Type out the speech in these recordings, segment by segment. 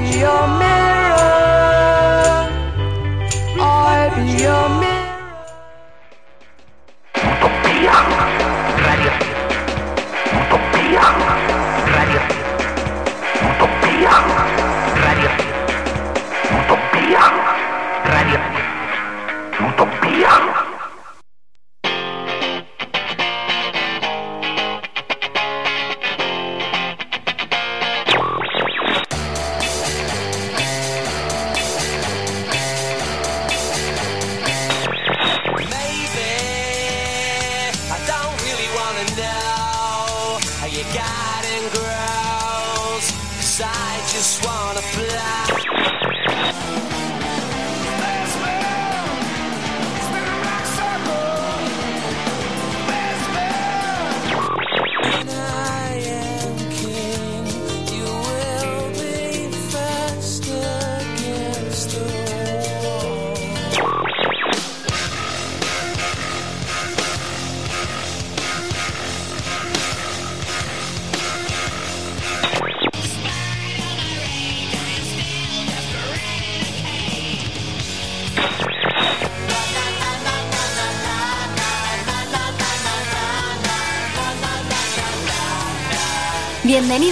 be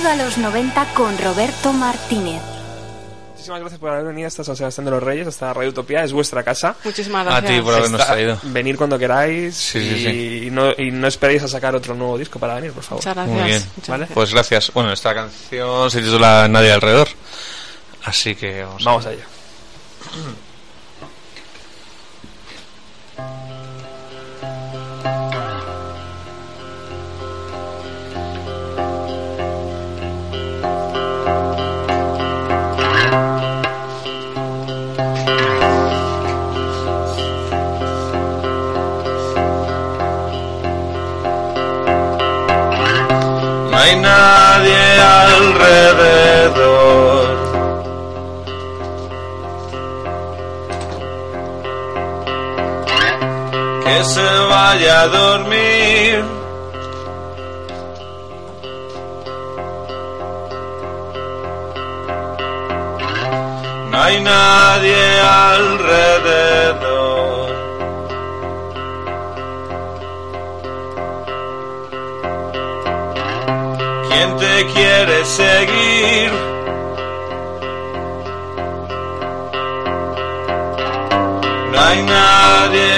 Bienvenido a los 90 con Roberto Martínez. Muchísimas gracias por haber venido hasta San Sebastián de los Reyes, hasta Radio Utopía, es vuestra casa. Muchísimas A gracias. ti por habernos Está- traído. Venir cuando queráis Sí, y, sí, sí. no, y no esperéis a sacar otro nuevo disco para venir, por favor. Muchas gracias. Muy bien. Muchas ¿Vale? gracias. Pues gracias. Bueno, esta canción se titula Nadie alrededor. Así que vamos. a- Vamos allá. No No hay nadie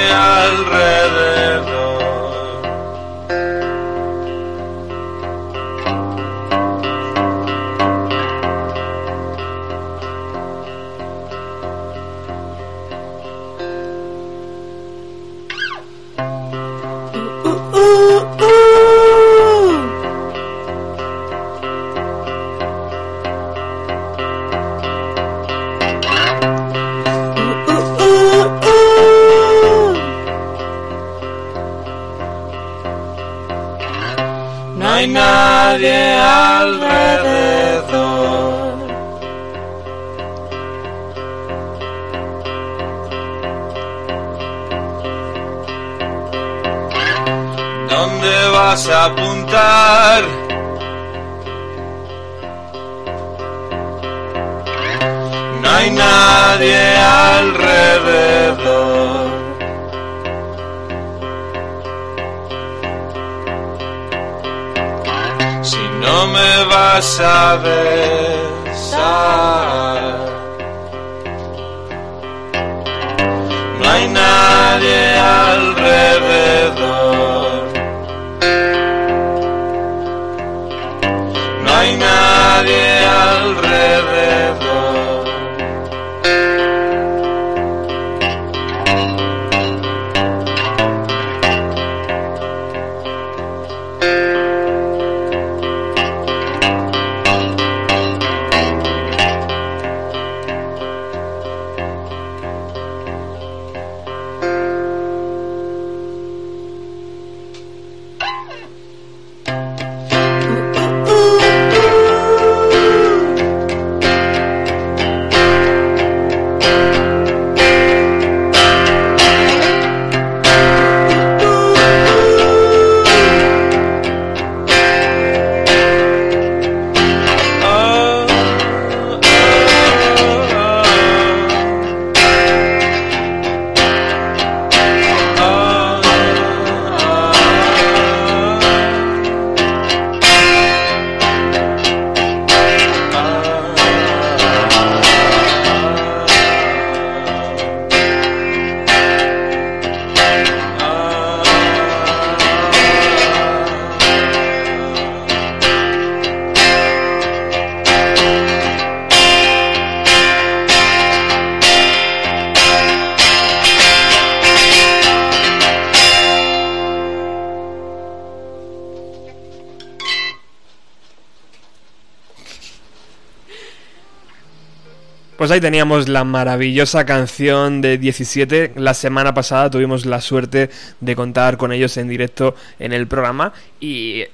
Pues ahí teníamos la maravillosa canción de 17. La semana pasada tuvimos la suerte de contar con ellos en directo en el programa y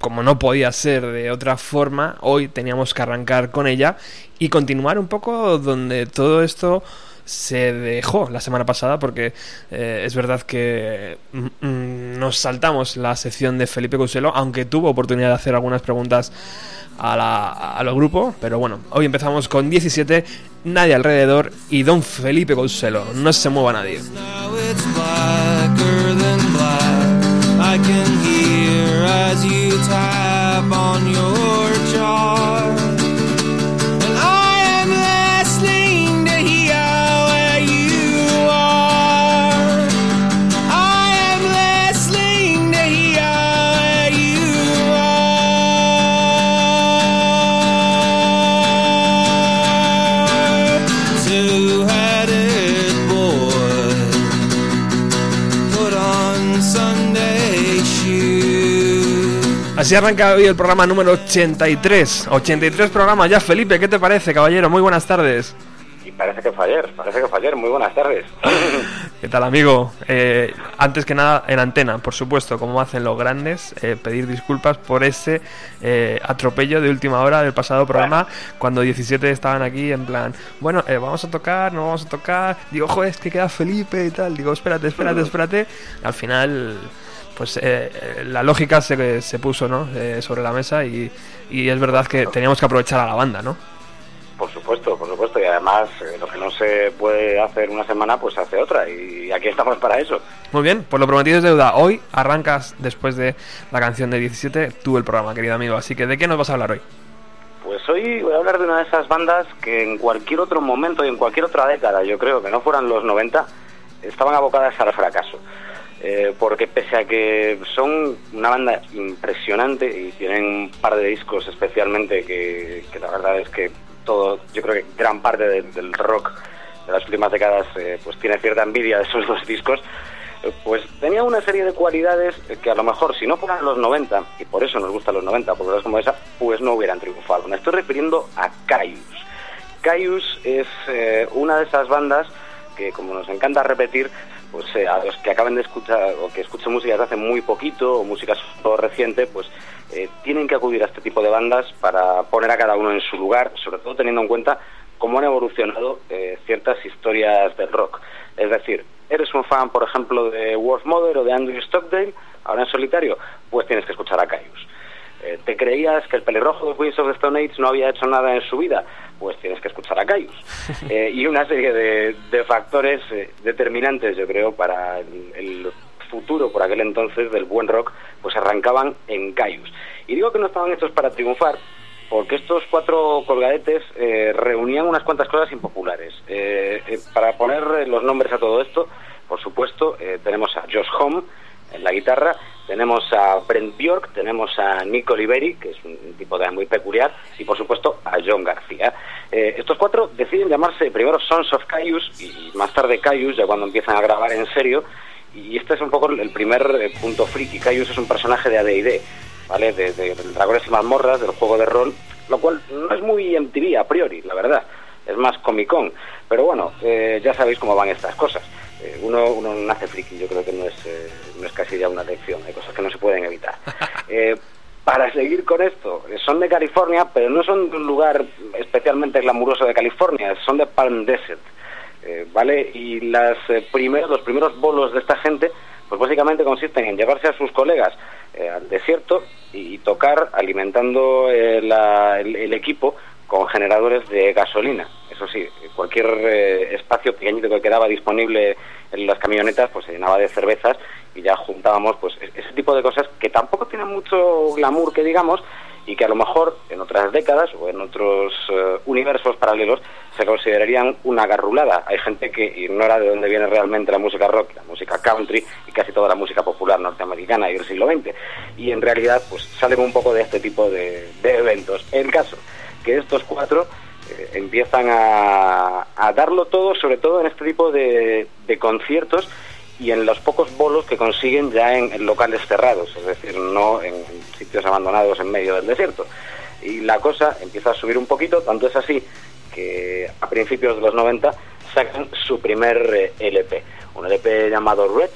como no podía ser de otra forma, hoy teníamos que arrancar con ella y continuar un poco donde todo esto se dejó la semana pasada porque eh, es verdad que mm, mm, nos saltamos la sección de Felipe Cuselo, aunque tuvo oportunidad de hacer algunas preguntas a la, los grupos, pero bueno, hoy empezamos con 17, nadie alrededor y Don Felipe Cuselo, no se mueva nadie. Así arranca hoy el programa número 83. 83 programas ya, Felipe, ¿qué te parece, caballero? Muy buenas tardes. Y parece que fue ayer, parece que fue ayer. Muy buenas tardes. ¿Qué tal, amigo? Eh, antes que nada, en antena, por supuesto, como hacen los grandes, eh, pedir disculpas por ese eh, atropello de última hora del pasado programa, cuando 17 estaban aquí en plan, bueno, eh, vamos a tocar, no vamos a tocar. Digo, joder, es que queda Felipe y tal. Digo, espérate, espérate, espérate. Al final, pues eh, la lógica se, se puso ¿no? Eh, sobre la mesa y, y es verdad que teníamos que aprovechar a la banda, ¿no? Por supuesto, por supuesto. Y además, eh, lo que no se puede hacer una semana, pues se hace otra. Y aquí estamos para eso. Muy bien, pues lo prometido es deuda. Hoy arrancas, después de la canción de 17, tú el programa, querido amigo. Así que, ¿de qué nos vas a hablar hoy? Pues hoy voy a hablar de una de esas bandas que en cualquier otro momento y en cualquier otra década, yo creo que no fueran los 90, estaban abocadas al fracaso. Eh, porque pese a que son una banda impresionante y tienen un par de discos especialmente que, la verdad es que todo, yo creo que gran parte de- del rock de las últimas décadas eh, pues tiene cierta envidia de esos dos discos, pues tenía una serie de cualidades que a lo mejor si no fueran los 90, y por eso nos gustan los 90, por cosas como esa, pues no hubieran triunfado. Me estoy refiriendo a Caius. Caius es eh, una de esas bandas que, como nos encanta repetir, pues eh, a los que acaben de escuchar o que escuchen música desde hace muy poquito o música todo reciente, pues eh, tienen que acudir a este tipo de bandas para poner a cada uno en su lugar, sobre todo teniendo en cuenta cómo han evolucionado eh, ciertas historias del rock. Es decir, eres un fan, por ejemplo, de Wolf Mother o de Andrew Stockdale, ahora en solitario, pues tienes que escuchar a Caius. Eh, ¿Te creías que el pelirrojo de Queens of the Stone Age no había hecho nada en su vida? Pues tienes que escuchar a Caius. Eh, y una serie de, de factores eh, determinantes, yo creo, para el, el futuro por aquel entonces del buen rock, pues arrancaban en Caius. Y digo que no estaban hechos para triunfar, porque estos cuatro colgadetes reunían unas cuantas cosas impopulares. Para poner los nombres a todo esto, por supuesto, tenemos a Josh Home en la guitarra, tenemos a Brent Bjork, tenemos a Nico Oliveri, que es un tipo de muy peculiar, y por supuesto a John García. Eh, estos cuatro deciden llamarse primero Sons of Caius y más tarde Caius, ya cuando empiezan a grabar en serio, y este es un poco el primer eh, punto friki. Caius es un personaje de AD&D, ¿vale? De Dragones y Mazmorras, del juego de rol, lo cual no es muy MTV a priori, la verdad. Es más Comic Con. Pero bueno, eh, ya sabéis cómo van estas cosas. Eh, uno, uno nace friki, yo creo que no es, eh, no es casi ya una lección, hay cosas que no se pueden evitar. Eh, para seguir con esto, son de California, pero no son de un lugar especialmente glamuroso de California, son de Palm Desert. Eh, ¿Vale? Y las, eh, primeros, los primeros bolos de esta gente, pues básicamente consisten en llevarse a sus colegas eh, al desierto y tocar alimentando la- el, el equipo con generadores de gasolina. Eso sí, cualquier eh, espacio pequeñito que quedaba disponible en las camionetas, pues se llenaba de cervezas y ya juntábamos pues e- ese tipo de cosas que tampoco tienen mucho glamour que digamos y que a lo mejor en otras décadas o en otros eh, universos paralelos se considerarían una garrulada. Hay gente que ignora de dónde viene realmente la música rock, la música country y casi toda la música popular norteamericana del siglo XX. Y en realidad pues salen un poco de este tipo de, de eventos. El caso que estos cuatro eh, empiezan a, a darlo todo, sobre todo en este tipo de, de conciertos y en los pocos bolos que consiguen ya en, locales cerrados, es decir, no en, en sitios abandonados en medio del desierto. Y la cosa empieza a subir un poquito, tanto es así que a principios de los 90 sacan su primer eh, LP, un LP llamado Red,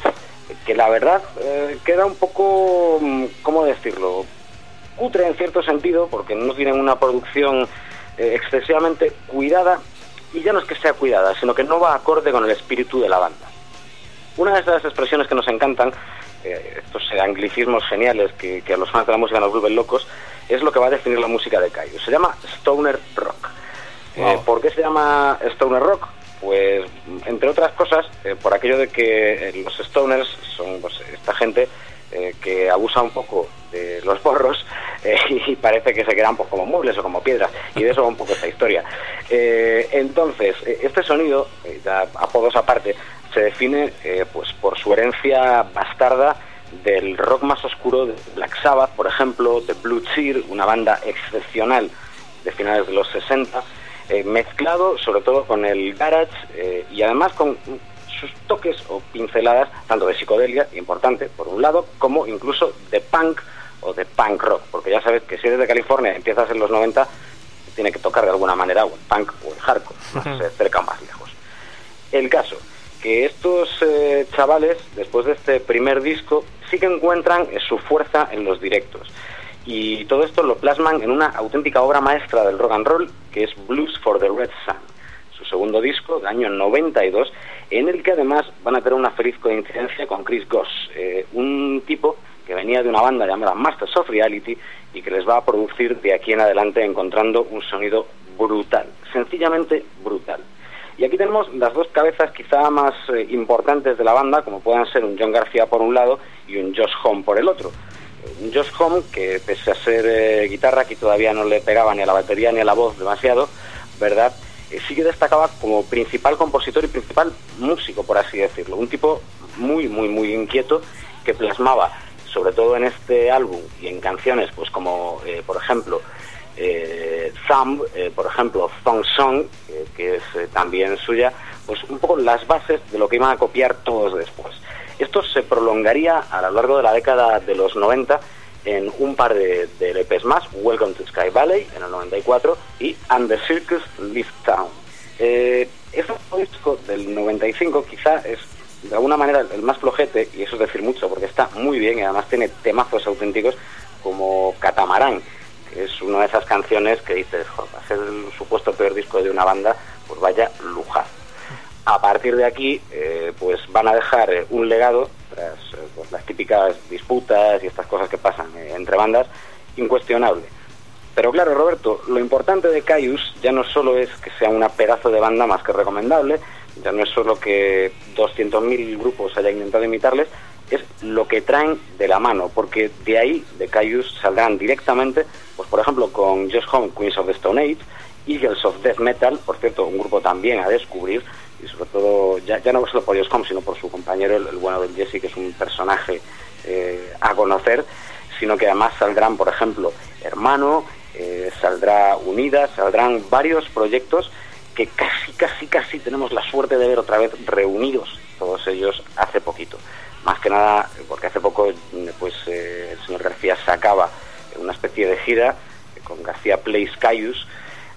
que la verdad eh, queda un poco, mm, ¿cómo decirlo? Cutre en cierto sentido, porque no tienen una producción eh, excesivamente cuidada, y ya no es que sea cuidada, sino que no va acorde con el espíritu de la banda. Una de esas expresiones que nos encantan, eh, estos anglicismos geniales que, que a los fans de la música nos vuelven locos, es lo que va a definir la música de Caio. Se llama Stoner Rock. Eh. ¿Por qué se llama Stoner Rock? Pues, entre otras cosas, eh, por aquello de que los Stoners son pues, esta gente eh, que abusa un poco de los borros eh, y parece que se quedan pues, como muebles o como piedras. Y de eso va un poco esta historia. Eh, entonces, este sonido, ya apodos aparte, se define eh, pues por su herencia bastarda del rock más oscuro de Black Sabbath, por ejemplo, de Blue Cheer, una banda excepcional de finales de los 60, eh, mezclado sobre todo con el garage eh, y además con sus toques o pinceladas tanto de psicodelia, importante, por un lado, como incluso de punk o de punk rock, porque ya sabes que si eres de California empiezas en los 90, tiene que tocar de alguna manera o el punk o el hardcore, más eh, cerca o más lejos. El caso, que estos eh, chavales, después de este primer disco, sí que encuentran eh, su fuerza en los directos. Y todo esto lo plasman en una auténtica obra maestra del rock and roll, que es Blues for the Red Sun, su segundo disco, del año 92, en el que además van a tener una feliz coincidencia con Chris Goss, eh, un tipo que venía de una banda llamada Masters of Reality y que les va a producir de aquí en adelante encontrando un sonido brutal, sencillamente brutal. Y aquí tenemos las dos cabezas quizá más eh, importantes de la banda, como puedan ser un John García por un lado y un Josh Home por el otro. Eh, Un Josh Home que pese a ser eh, guitarra, que todavía no le pegaba ni a la batería ni a la voz demasiado, ¿verdad? Sí que destacaba como principal compositor y principal músico, por así decirlo. Un tipo muy, muy, muy inquieto que plasmaba, sobre todo en este álbum y en canciones, pues como, por ejemplo, eh, Thumb, eh, por ejemplo, Thong Song, eh, que es eh, también suya, pues un poco las bases de lo que iban a copiar todos después. Esto se prolongaría a lo largo de la década de los 90 en un par de, LPs más, Welcome to Sky Valley en el 94 y And the Circus Leave Town. Eh, este disco del 95 quizá es de alguna manera el más flojete, y eso es decir mucho, porque está muy bien y además tiene temazos auténticos como Catamarán, es una de esas canciones que dices, "Joder, para ser el supuesto peor disco de una banda, pues vaya lujazo. A partir de aquí, eh, pues van a dejar eh, un legado, tras eh, pues, las típicas disputas y estas cosas que pasan entre bandas, incuestionable. Pero claro, Roberto, lo importante de Caius ya no solo es que sea una pedazo de banda más que recomendable, ya no es solo que 200.000 grupos hayan intentado imitarles, es lo que traen de la mano, porque de ahí, de Caius, saldrán directamente, pues por ejemplo, con Just Home, Queens of the Stone Age, Eagles of Death Metal, por cierto, un grupo también a descubrir, y sobre todo, ya, ya no solo por Just Home, sino por su compañero, el, el bueno del Jesse, que es un personaje eh, a conocer, sino que además saldrán, por ejemplo, Hermano, eh, saldrá Unidas, saldrán varios proyectos que casi, casi, casi tenemos la suerte de ver otra vez reunidos, todos ellos hace poquito. Más que nada, porque hace poco pues eh, el señor García sacaba una especie de gira eh, con García Plays Caius,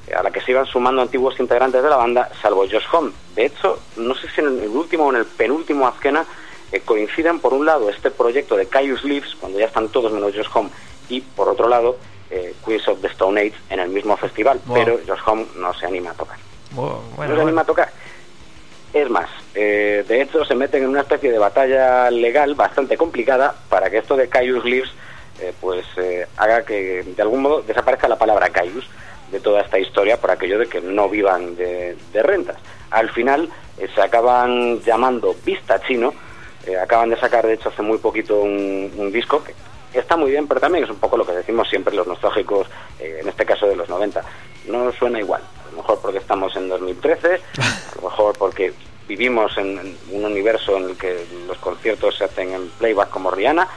eh, a la que se iban sumando antiguos integrantes de la banda, salvo Josh Home. De hecho, no sé si en el último o en el penúltimo Azkena eh, coinciden por un lado este proyecto de Caius Leaves, cuando ya están todos menos Josh Home, y por otro lado eh, Queens of the Stone Age en el mismo festival, Wow. pero Josh Home no se anima a tocar. Bueno, no bueno, se anima a tocar. Es más, eh, de hecho se meten en una especie de batalla legal bastante complicada para que esto de Caius Leaves eh, pues eh, haga que de algún modo desaparezca la palabra Caius de toda esta historia por aquello de que no vivan de, rentas. Al final eh, se acaban llamando Vista Chino, acaban de sacar de hecho hace muy poquito un, disco que está muy bien, pero también es un poco lo que decimos siempre los nostálgicos, en este caso de los 90. No suena igual, a lo mejor porque estamos en 2013, a lo mejor porque vivimos en, un universo en el que los conciertos se hacen en playback como Rihanna,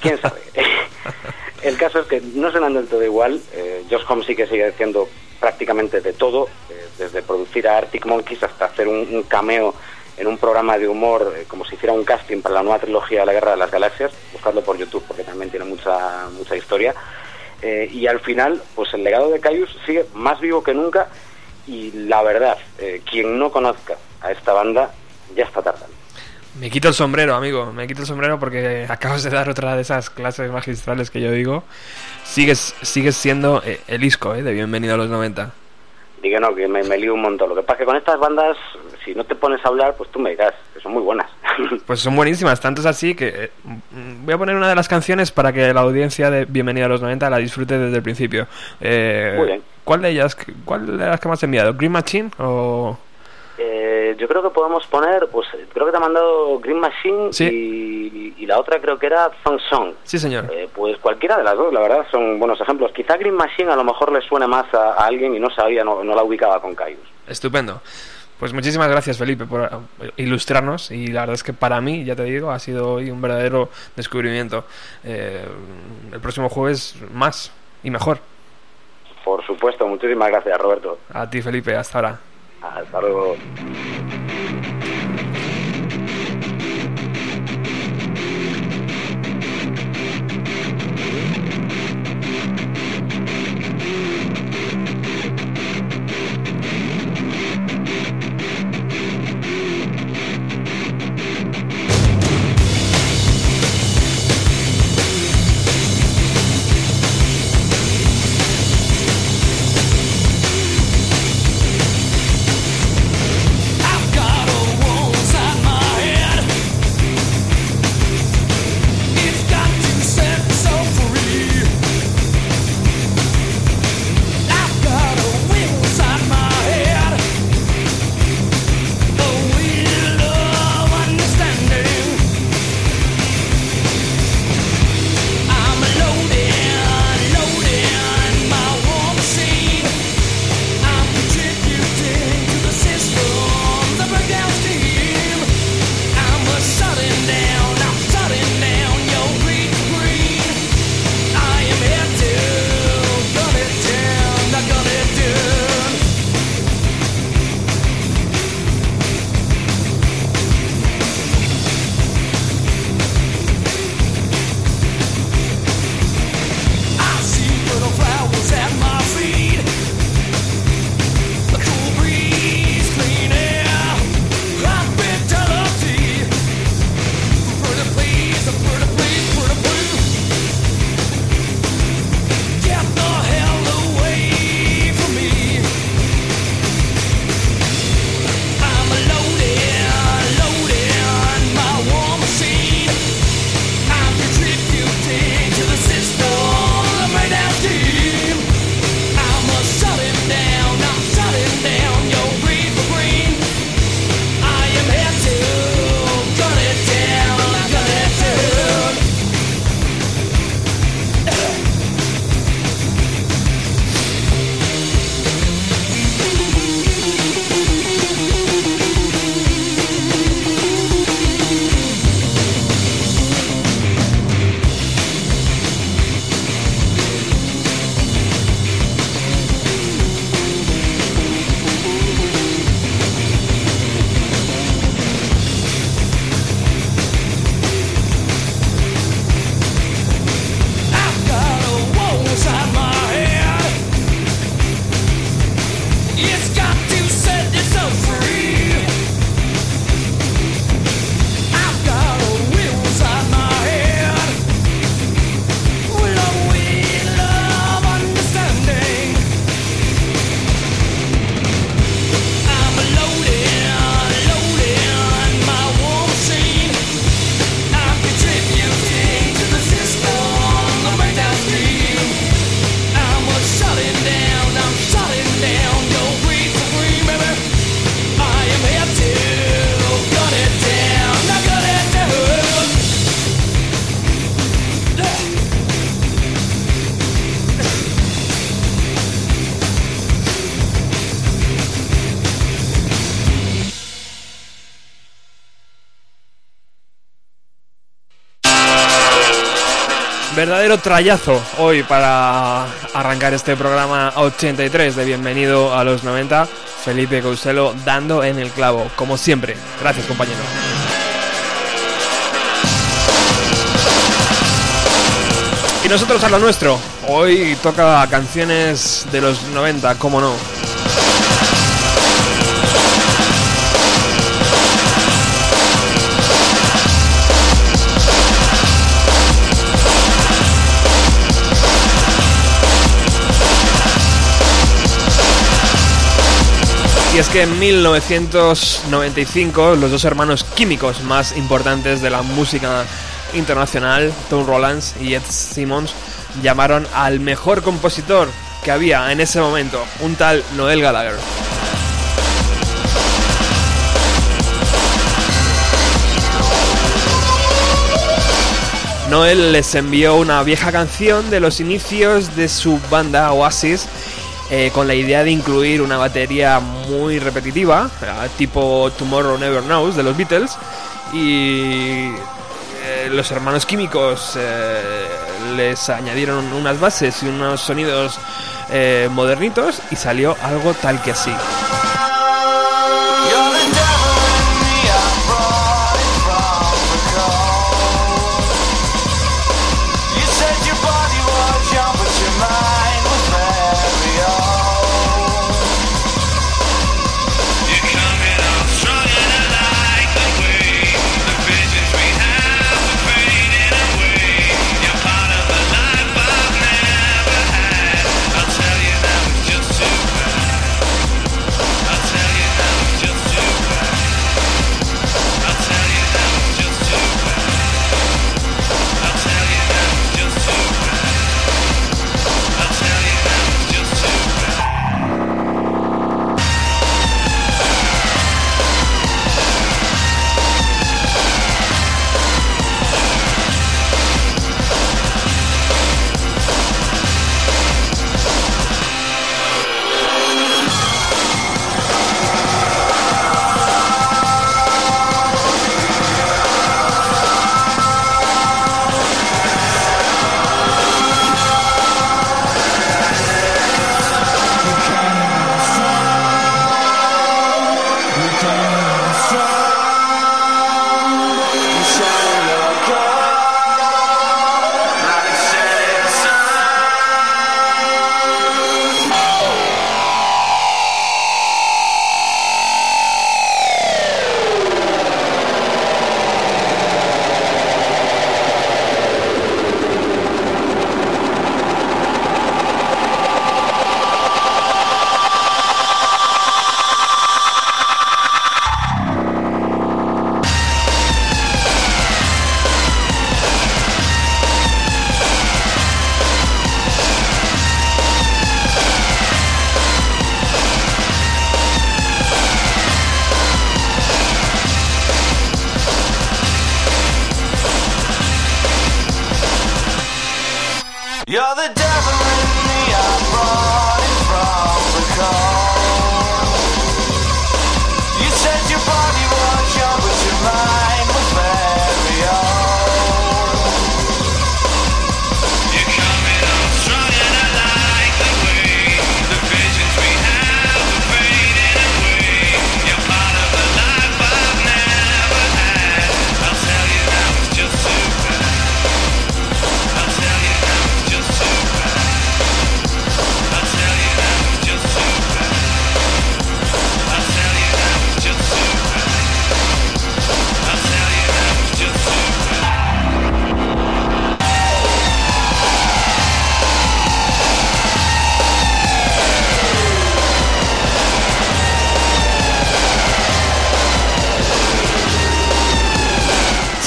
quién sabe. el caso es que no suenan del todo igual, eh, Josh Home sí que sigue haciendo prácticamente de todo, eh, desde producir a Arctic Monkeys hasta hacer un, un cameo en un programa de humor, eh, como si hiciera un casting para la nueva trilogía de la Guerra de las Galaxias, buscarlo por YouTube porque también tiene mucha, mucha historia. Eh, y al final, pues el legado de Caius sigue más vivo que nunca y la verdad, eh, quien no conozca a esta banda ya está tardando. Me quito el sombrero, amigo. Me quito el sombrero porque acabas de dar otra de esas clases magistrales que yo digo. Sigues, sigues siendo eh, el isco eh, de Bienvenido a los 90. Digo, no, que me, me lío un montón. Lo que pasa es que con estas bandas, si no te pones a hablar, pues tú me dirás, que son muy buenas. Pues son buenísimas, tanto es así que eh, mm, voy a poner una de las canciones para que la audiencia de Bienvenido a los 90 la disfrute desde el principio. Eh, Muy bien. ¿Cuál de ellas, cuál de las que más he enviado? ¿Green Machine o...? Eh, yo creo que podemos poner, pues creo que te ha mandado Green Machine Sí. y, y la otra creo que era Funk Song. Sí, señor. Eh, pues cualquiera de las dos, la verdad, son buenos ejemplos. Quizá Green Machine a lo mejor le suene más a, a alguien y no sabía, no, no la ubicaba con Caius. Estupendo. Pues muchísimas gracias, Felipe, por eh, ilustrarnos. Y la verdad es que para mí, ya te digo, ha sido hoy un verdadero descubrimiento. Eh, el próximo jueves más y mejor. Por supuesto, muchísimas gracias, Roberto. A ti, Felipe, hasta ahora. Hasta luego. Trayazo hoy para arrancar este programa 83 de Bienvenido a los 90. Felipe Couselo dando en el clavo, como siempre. Gracias, compañero. Y nosotros a lo nuestro. Hoy toca canciones de los 90, cómo no. Es que en 1995 los dos hermanos químicos más importantes de la música internacional, Tom Rollins y Ed Simmons, llamaron al mejor compositor que había en ese momento, un tal Noel Gallagher. Noel les envió una vieja canción de los inicios de su banda Oasis eh, con la idea de incluir una batería muy repetitiva, eh, tipo Tomorrow Never Knows de los Beatles, y eh, los hermanos químicos les añadieron unas bases y unos sonidos modernitos y salió algo tal que así.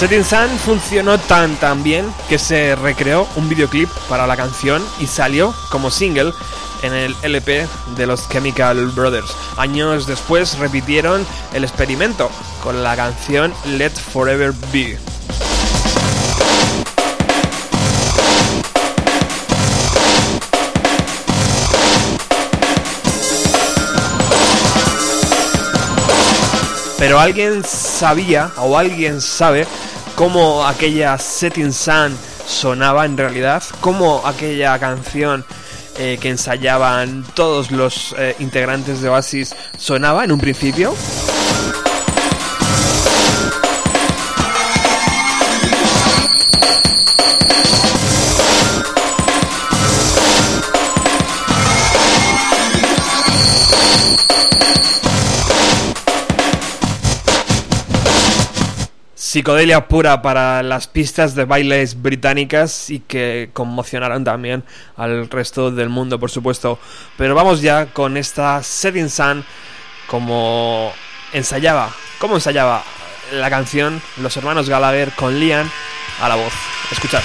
Setting Sun funcionó tan tan bien que se recreó un videoclip para la canción y salió como single en el LP de los Chemical Brothers. Años después repitieron el experimento con la canción Let Forever Be. Pero alguien sabía o alguien sabe cómo aquella Setting Sun sonaba en realidad, cómo aquella canción eh, que ensayaban todos los eh, integrantes de Oasis sonaba en un principio. Psicodelia pura para las pistas de bailes británicas y que conmocionaron también al resto del mundo, por supuesto. Pero vamos ya con esta Setting Sun como ensayaba, cómo ensayaba la canción los hermanos Gallagher con Liam a la voz. Escuchad.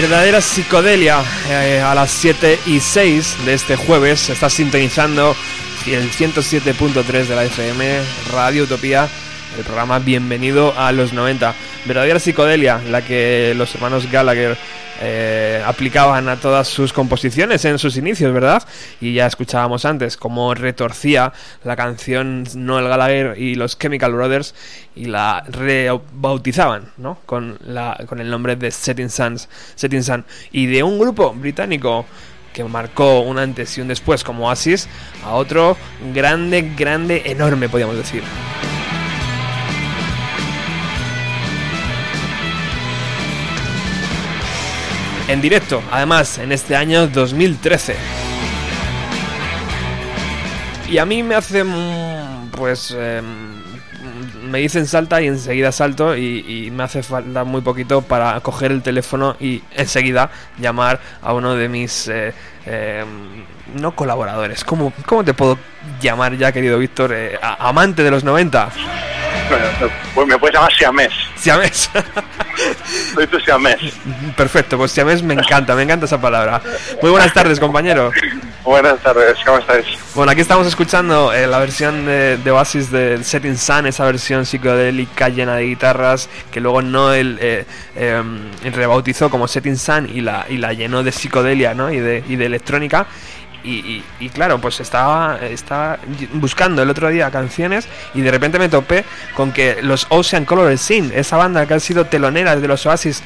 Verdadera psicodelia eh, a las 7 y 6 de este jueves. Estás sintonizando el 107.3 de la FM, Radio Utopía, el programa Bienvenido a los 90. Verdadera psicodelia, la que los hermanos Gallagher aplicaban a todas sus composiciones en sus inicios, ¿verdad? Y ya escuchábamos antes cómo retorcía la canción Noel Gallagher y los Chemical Brothers y la rebautizaban, ¿no? Con, la, con el nombre de Setting Suns, Setting Sun. Y de un grupo británico que marcó un antes y un después como Oasis a otro grande, grande, enorme, podríamos decir. En directo, además, en este año 2013. Y a mí me hace, pues, eh, me dicen salta y enseguida salto y, me hace falta muy poquito para coger el teléfono y enseguida llamar a uno de mis, eh, eh, no colaboradores, ¿Cómo, ¿cómo te puedo llamar ya, querido Víctor? Eh, amante de los 90. Bueno, pues me puedes llamar Siamés. Siamés. Soy tu Siamés. Perfecto, pues Siamés me encanta, me encanta esa palabra. Muy buenas tardes, compañero. Buenas tardes, ¿cómo estáis? Bueno, aquí estamos escuchando eh, la versión de, de, Oasis de Setting Sun, esa versión psicodélica llena de guitarras que luego Noel eh, eh, rebautizó como Setting Sun y la, y la llenó de psicodelia ¿no? y, de, y de electrónica. Y, y, claro, pues estaba, estaba buscando el otro día canciones y de repente me topé con que los Ocean Color Scene, esa banda que ha sido telonera de los Oasis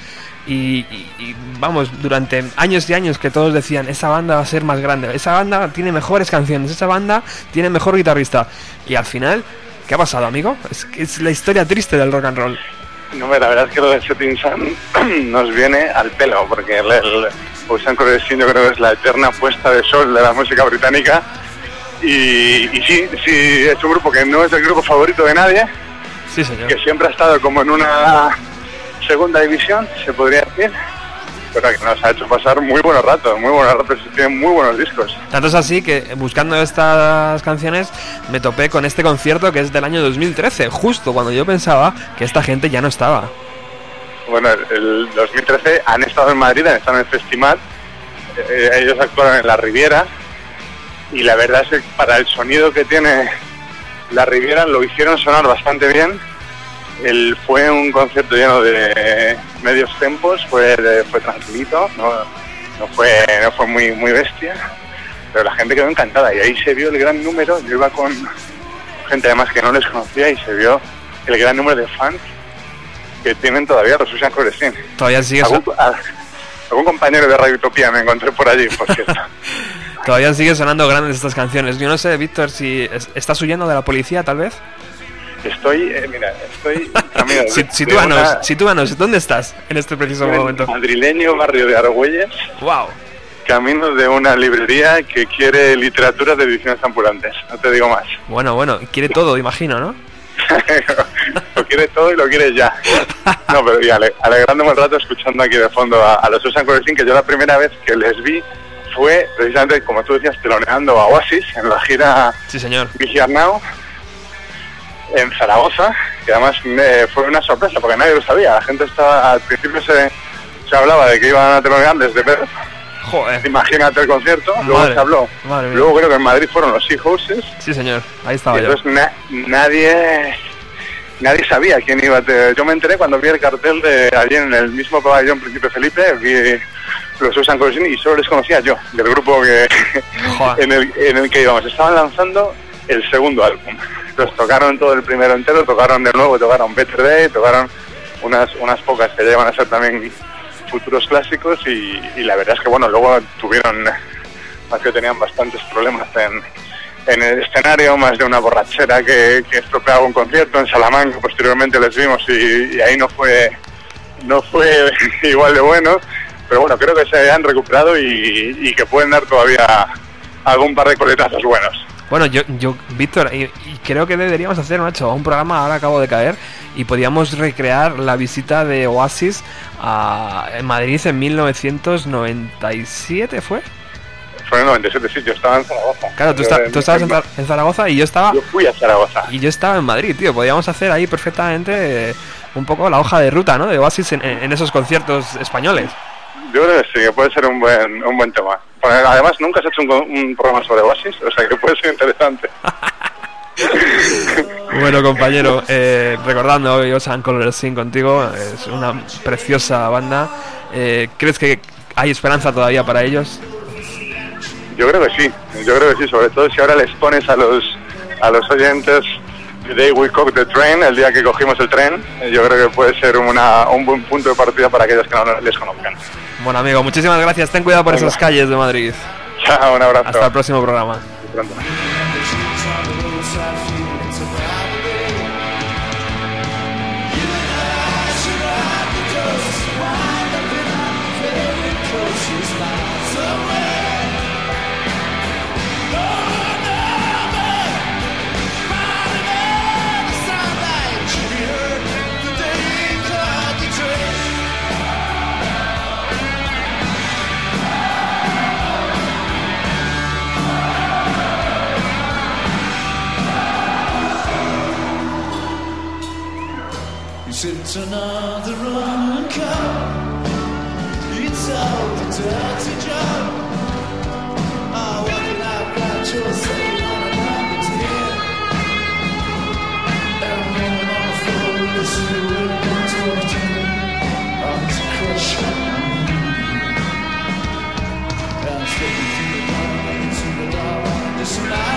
y, y, vamos, durante años y años que todos decían, esa banda va a ser más grande, esa banda tiene mejores canciones, esa banda tiene mejor guitarrista. Y al final, ¿qué ha pasado, amigo? Es, es la historia triste del rock and roll. No, la verdad es que lo de Setting Sun nos viene al pelo, porque el Ocean Scene yo creo que es la eterna puesta de sol de la música británica. Y, y sí, sí, es un grupo que no es el grupo favorito de nadie, sí, señor. que siempre ha estado como en una segunda división, se podría decir, pero que nos ha hecho pasar muy buenos ratos, muy buenos ratos y tienen muy buenos discos. Tanto es así que buscando estas canciones me topé con este concierto que es del año 2013, justo cuando yo pensaba que esta gente ya no estaba. Bueno, el 2013 han estado en Madrid, han estado en el festival, eh, ellos actuaron en la Riviera. Y la verdad es que para el sonido que tiene la Riviera lo hicieron sonar bastante bien. El, fue un concierto lleno de medios tempos, fue, fue tranquilito, no, no, fue, no fue muy, muy bestia, pero la gente quedó encantada y ahí se vio el gran número, yo iba con gente además que no les conocía y se vio el gran número de fans que tienen todavía los Susan Coresín. Todavía sigue ¿Algún, algún compañero de Radio Utopía me encontré por allí, por cierto. Todavía sigue sonando grandes estas canciones. Yo no sé, Víctor, si estás huyendo de la policía, tal vez. Estoy, eh, mira, estoy camino de, sitúanos, una... sitúanos, ¿dónde estás en este preciso en momento? Madrileño, barrio de Argüelles. Wow. Camino de una librería que quiere literatura de ediciones ambulantes, no te digo más. Bueno, bueno, quiere todo, imagino, ¿no? Lo quiere todo y lo quiere ya. No, pero y ale, alegrándome el rato escuchando aquí de fondo a, a los Susan Coresin, que yo la primera vez que les vi fue precisamente, como tú decías, teloneando a Oasis en la gira sí, señor. Vigiar Now en Zaragoza, que además me fue una sorpresa porque nadie lo sabía. La gente estaba, al principio se, se hablaba de que iban a telonear desde Perth. Joder. Imagínate el concierto, luego madre, se habló. Luego creo que en Madrid fueron los Seahorses. Sí, señor, ahí estaba y entonces na nadie nadie sabía quién iba a. Yo me enteré cuando vi el cartel de allí en el mismo pabellón Príncipe Felipe, vi los Susan Corsini y solo les conocía yo, del grupo que en, el, en el que íbamos. Estaban lanzando el segundo álbum. Entonces tocaron todo el primero entero, tocaron de nuevo, tocaron Better Day, tocaron unas, unas pocas que llevan a ser también futuros clásicos y, la verdad es que bueno, luego tuvieron, más que tenían bastantes problemas en, en el escenario, más de una borrachera que, estropeaba un concierto en Salamanca, posteriormente les vimos y, ahí no fue, no fue igual de bueno, pero bueno, creo que se han recuperado y que pueden dar todavía algún par de coletazos buenos. Bueno, yo, yo Víctor, y, y, creo que deberíamos hacer, Nacho, un programa, ahora acabo de caer, y podíamos recrear la visita de Oasis a en Madrid en 1997, ¿fue? Fue en el 97, sí, yo estaba en Zaragoza. Claro, tú, está, tú estabas en, en, Zaragoza y yo estaba... Yo fui a Zaragoza. Y yo estaba en Madrid, tío. Podíamos hacer ahí perfectamente eh, un poco la hoja de ruta, ¿no? De Oasis en, en esos conciertos españoles. Yo creo que sí, que puede ser un buen, un buen tema. Además, nunca has hecho un, un programa sobre Oasis, o sea que puede ser interesante. Bueno, compañero, eh, recordando hoy Ocean Color Scene contigo, es una preciosa banda. Eh, ¿Crees que hay esperanza todavía para ellos? Yo creo que sí, yo creo que sí, sobre todo si ahora les pones a los a los oyentes Day We Cook the Train, el día que cogimos el tren, yo creo que puede ser una, un buen punto de partida para aquellos que no les conozcan. Bueno, amigo, muchísimas gracias. Ten cuidado por esas calles de Madrid. Chao, un abrazo. Hasta el próximo programa. Hasta pronto. It's another run and come. It's all the dirty job. I working out about your same on a rabbit's head. And when I'm on the floor, listen to it, it's working. I'm to crush And I'm slipping through the dark, into the dark. Listen, I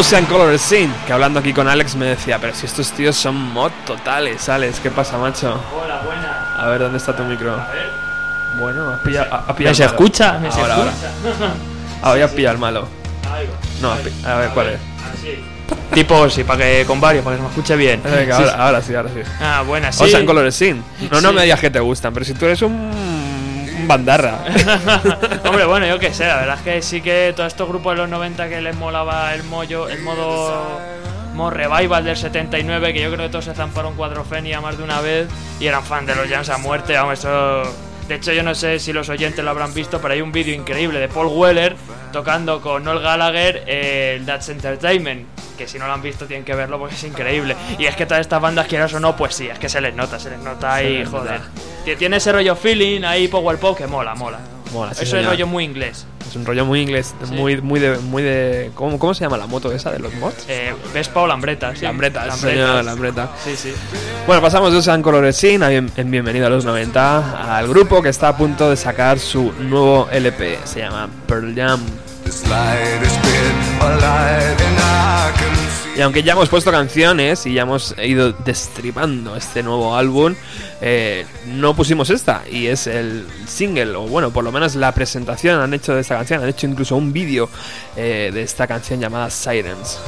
Ocean Color Scene, que hablando aquí con Alex me decía, pero si estos tíos son mod totales, Alex, ¿qué pasa, macho? Hola, buena. A ver, ¿dónde está tu micro? Bueno, has pillado, has pillado ¿Me se escucha? ¿Me se Ahora, ahora. escucha? Ahora ya has pillado el malo. No, has pi- a ver, ¿cuál es? Así. Tipo, sí, para que con varios, para que se me escuche bien. Venga, Sí, ahora, sí. ahora sí, ahora sí. Ah, buena, sí. Ocean Color Scene. No, no Sí. me digas que te gustan, pero si tú eres un bandarra. Hombre, bueno, yo qué sé, la verdad es que sí que todos estos grupos de los 90 que les molaba el mollo, el modo, modo revival del 79, que yo creo que todos se zamparon cuadrofenia más de una vez y eran fan de los Jams a muerte, vamos, eso... De hecho, yo no sé si los oyentes lo habrán visto, pero hay un vídeo increíble de Paul Weller tocando con Noel Gallagher eh, el That's Entertainment, que si no lo han visto tienen que verlo porque es increíble. Y es que todas estas bandas, quieras o no, pues sí, es que se les nota, se les nota nota. joder. Tie- Tiene ese rollo feeling ahí, power pop, que mola, mola. Mola, sí, Eso es señor. rollo muy inglés. Es un rollo muy inglés, Sí. muy, muy de, muy de. ¿cómo, ¿Cómo se llama la moto esa de los mods? Eh, Vespa o Lambreta, sí. Lambreta, Lambreta. señor, Lambreta. Sí, sí. Bueno, pasamos de Ocean Color Scene a bien- en Bienvenido a los 90 al grupo que está a punto de sacar su nuevo LP. Se llama Pearl Jam. Y aunque ya hemos puesto canciones y ya hemos ido destripando este nuevo álbum, eh, no pusimos esta y es el single, o bueno, por lo menos la presentación han hecho de esta canción, han hecho incluso un vídeo eh, de esta canción llamada Sirens.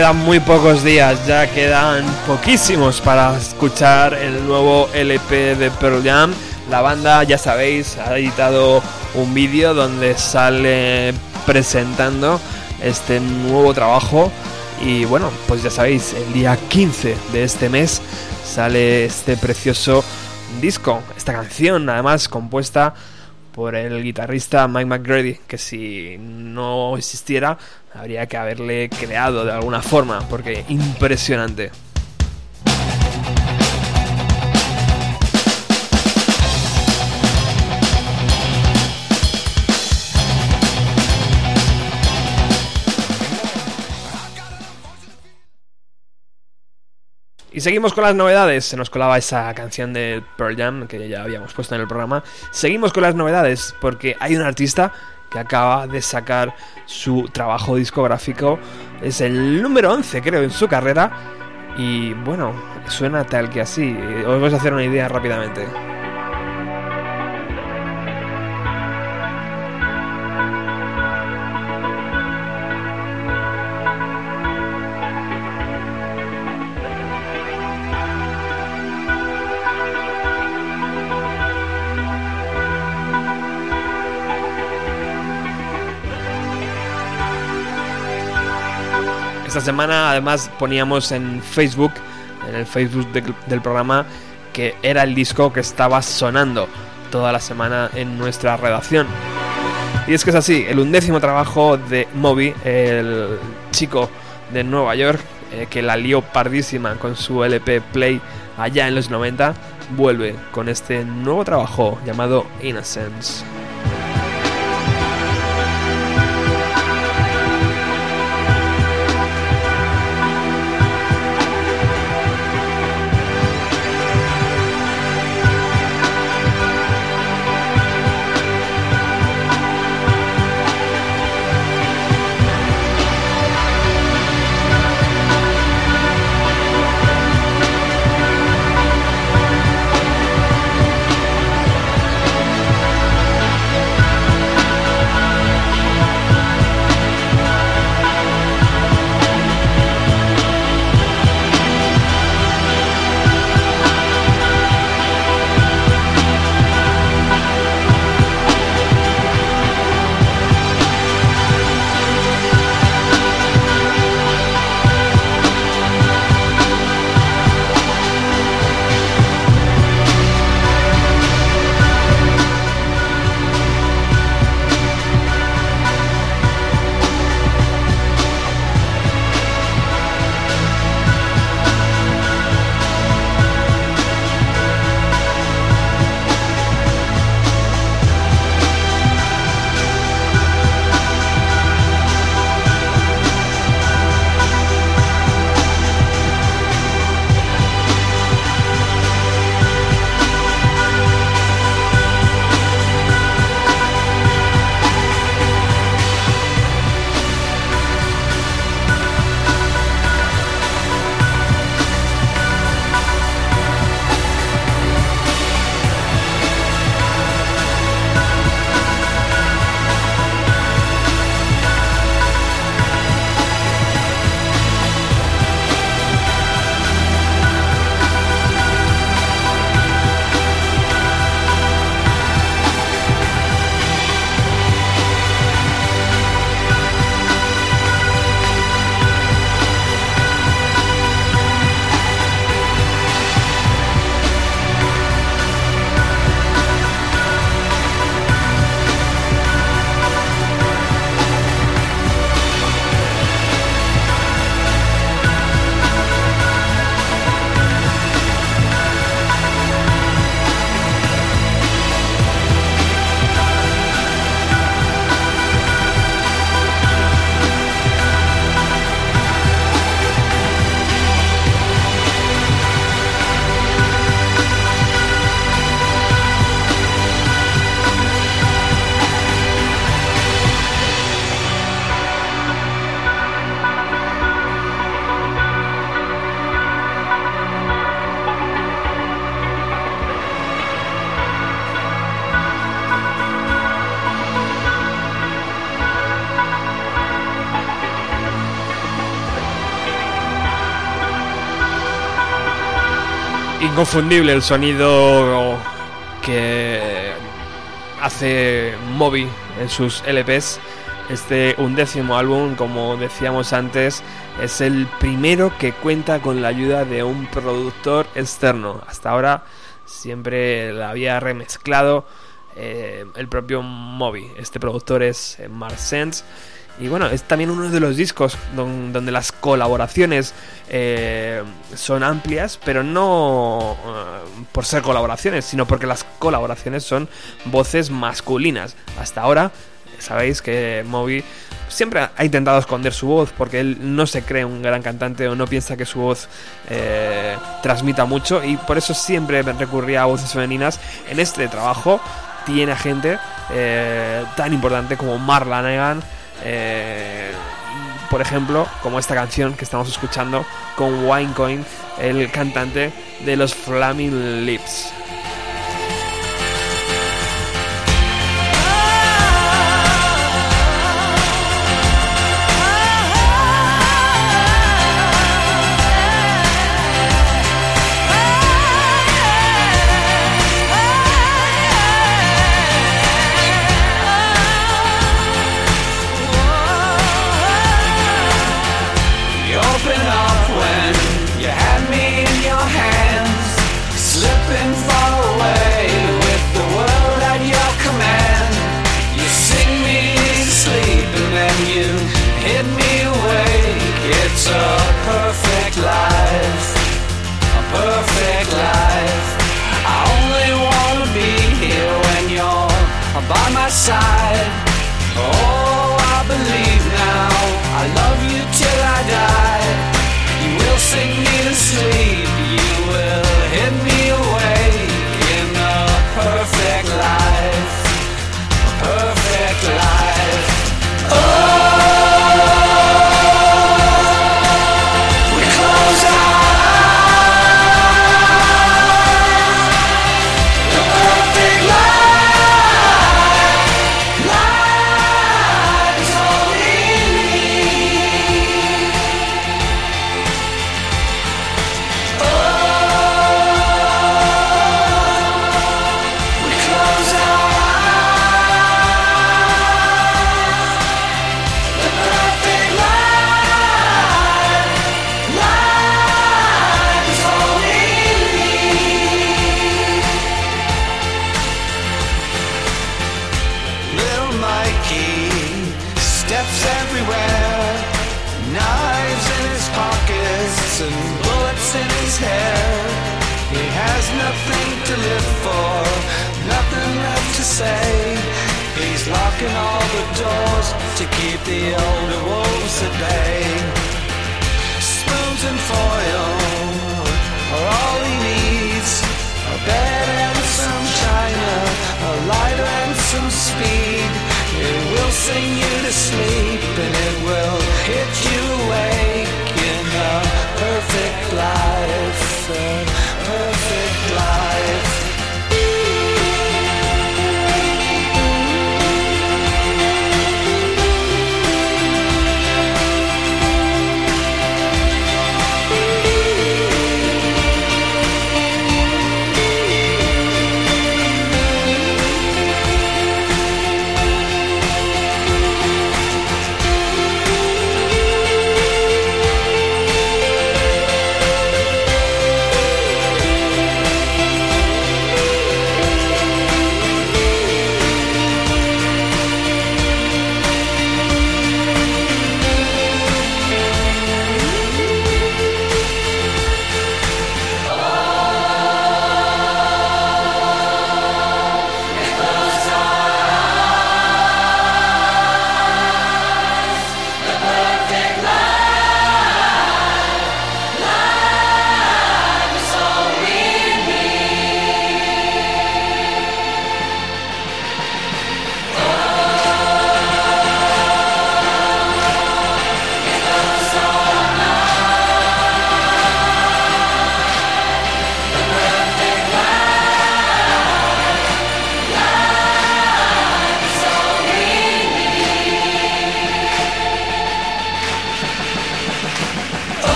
Quedan muy pocos días, ya quedan poquísimos para escuchar el nuevo LP de Pearl Jam. La banda, ya sabéis, ha editado un vídeo donde sale presentando este nuevo trabajo. Y bueno, pues ya sabéis, el día 15 de este mes sale este precioso disco, esta canción además compuesta por el guitarrista Mike McGrady, que si no existiera habría que haberle creado de alguna forma, porque impresionante. Y seguimos con las novedades. Se nos colaba esa canción de Pearl Jam que ya habíamos puesto en el programa. Seguimos con las novedades porque hay un artista que acaba de sacar su trabajo discográfico. Es el número 11, creo, en su carrera. Y bueno, suena tal que así. Os vais a hacer una idea rápidamente. Esta semana además poníamos en Facebook, en el Facebook de- del programa, que era el disco que estaba sonando toda la semana en nuestra redacción. Y es que es así, el undécimo trabajo de Moby, el chico de Nueva York, eh, que la lió pardísima con su LP Play allá en los 90, vuelve con este nuevo trabajo llamado Innocence. Inconfundible el sonido que hace Moby en sus LPs. Este undécimo álbum, como decíamos antes, es el primero que cuenta con la ayuda de un productor externo. Hasta ahora siempre la había remezclado eh, el propio Moby. Este productor es Mark Sense. Y bueno, es también uno de los discos don- donde las colaboraciones eh, son amplias, pero no eh, por ser colaboraciones, sino porque las colaboraciones son voces masculinas. Hasta ahora sabéis que Moby siempre ha intentado esconder su voz porque él no se cree un gran cantante o no piensa que su voz eh, transmita mucho y por eso siempre recurría a voces femeninas. En este trabajo tiene a gente eh, tan importante como Marla Negan, eh, por ejemplo, como esta canción que estamos escuchando con Winecoin, el cantante de los Flaming Lips.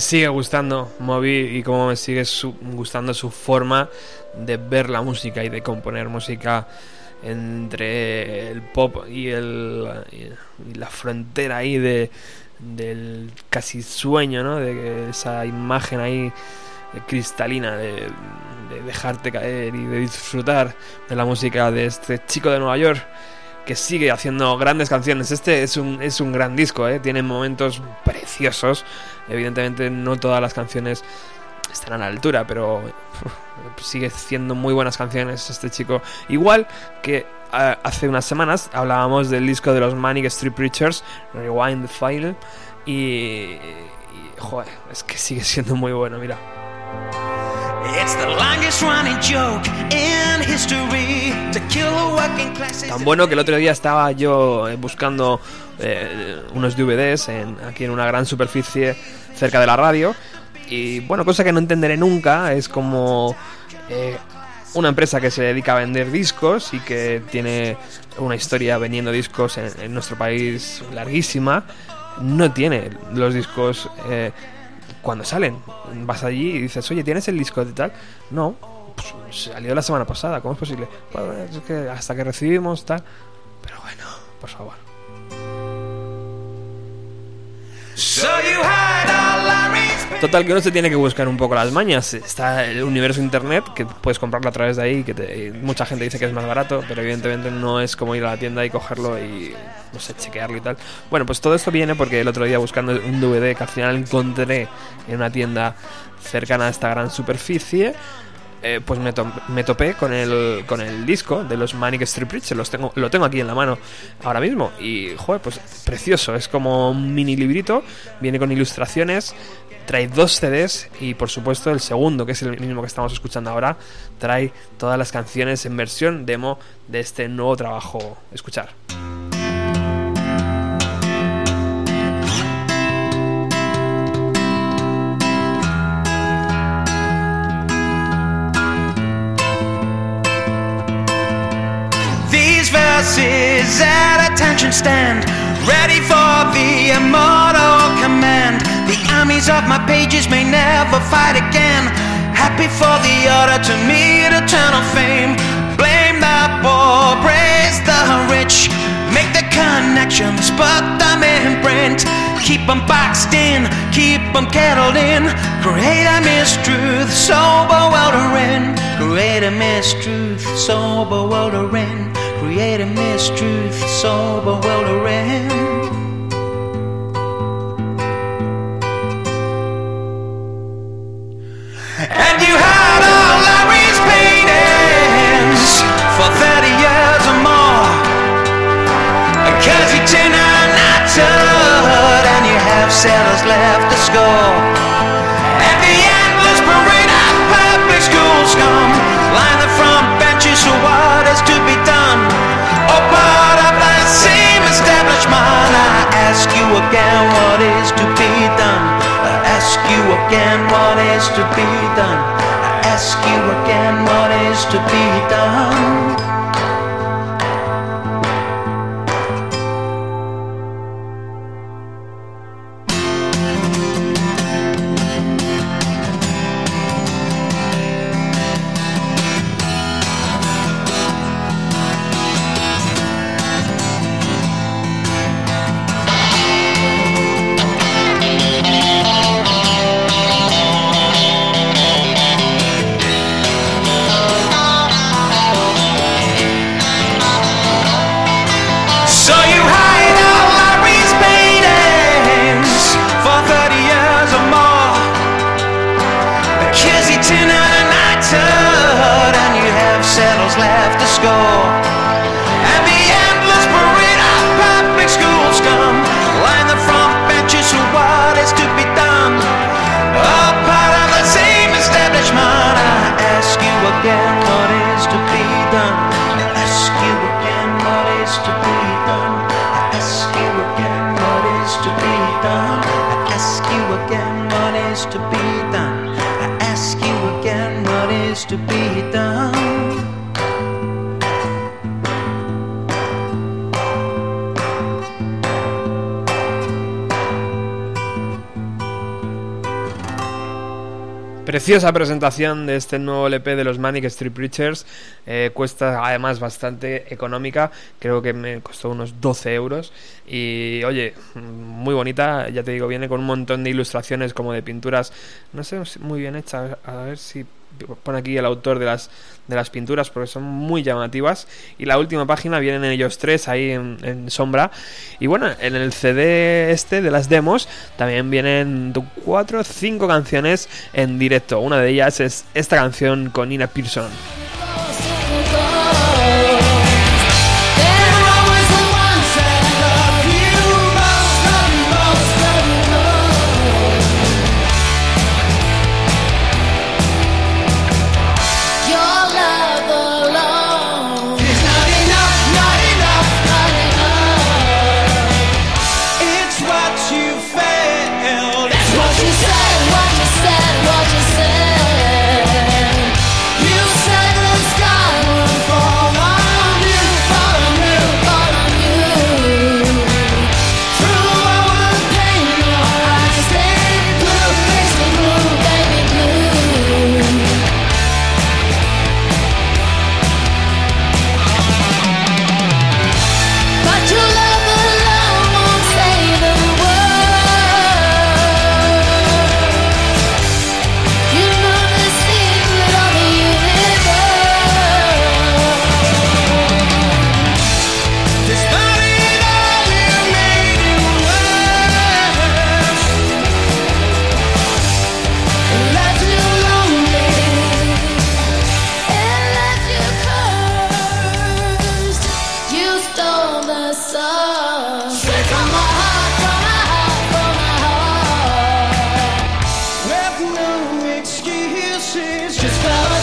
Sigue gustando Moby y cómo me sigue su- gustando su forma de ver la música y de componer música entre el pop y, el, la frontera ahí de, del casi sueño, ¿no? De esa imagen ahí cristalina de, de dejarte caer y de disfrutar de la música de este chico de Nueva York que sigue haciendo grandes canciones. Este es un, es un gran disco, ¿eh? tiene momentos preciosos. Evidentemente no todas las canciones están a la altura, pero sigue haciendo muy buenas canciones este chico. Igual que ah, hace unas semanas hablábamos del disco de los Manic Street Preachers, Rewind the File, y, y, joder, es que sigue siendo muy bueno, mira. Tan bueno que el otro día estaba yo eh, buscando eh, unos DVDs aquí en una gran superficie cerca de la radio. Y bueno, cosa que no entenderé nunca es como eh, una empresa que se dedica a vender discos y que tiene una historia vendiendo discos en, en nuestro país larguísima. No tiene los discos eh, cuando salen. Vas allí y dices, oye, ¿tienes el disco de tal? No, pues salió la semana pasada, ¿cómo es posible? Bueno, es que hasta que recibimos tal. Pero bueno, por favor. Total, que uno se tiene que buscar un poco las mañas. Está el universo internet, que puedes comprarlo a través de ahí, que mucha gente dice que es más barato, pero evidentemente no es como ir a la tienda y cogerlo y, no sé, chequearlo y tal. Bueno, pues todo esto viene porque el otro día buscando un DVD que al final encontré en una tienda cercana a esta gran superficie, eh, pues me topé con el, con el disco de los Manic Street Preachers. Los tengo, lo tengo aquí en la mano ahora mismo. Y, joder, pues precioso. Es como un mini librito. Viene con ilustraciones. Trae dos CDs. Y, por supuesto, el segundo, que es el mismo que estamos escuchando ahora, trae todas las canciones en versión demo de este nuevo trabajo. Escuchar. Attention stand, ready for the command. The armies of my pages may never fight again. Happy for the order to meet eternal fame. Blame the poor, praise the rich. Make the connections, put them in print. Keep them boxed in, keep them kettled in. Create a mistruth, so bewildering. Create a mistruth, so bewildering. Create a mistruth, so bewildering. You turn not told and you have settlers left to score. And the endless parade of public schools come. Line the front benches for what is to be done. Oh, part of the same establishment. I ask you again what is to be done. I ask you again what is to be done. I ask you again what is to be done. Preciosa presentación de este nuevo LP de los Manic Street Preachers. Eh, cuesta además bastante económica. Creo que me costó unos 12 euros. Y oye, muy bonita. Ya te digo, viene con un montón de ilustraciones como de pinturas. No sé, muy bien hechas. A ver si pone aquí el autor de las de las pinturas porque son muy llamativas y la última página vienen ellos tres ahí en, en sombra y bueno en el CD este de las demos también vienen cuatro o cinco canciones en directo. Una de ellas es esta canción con Nina Pearson just fell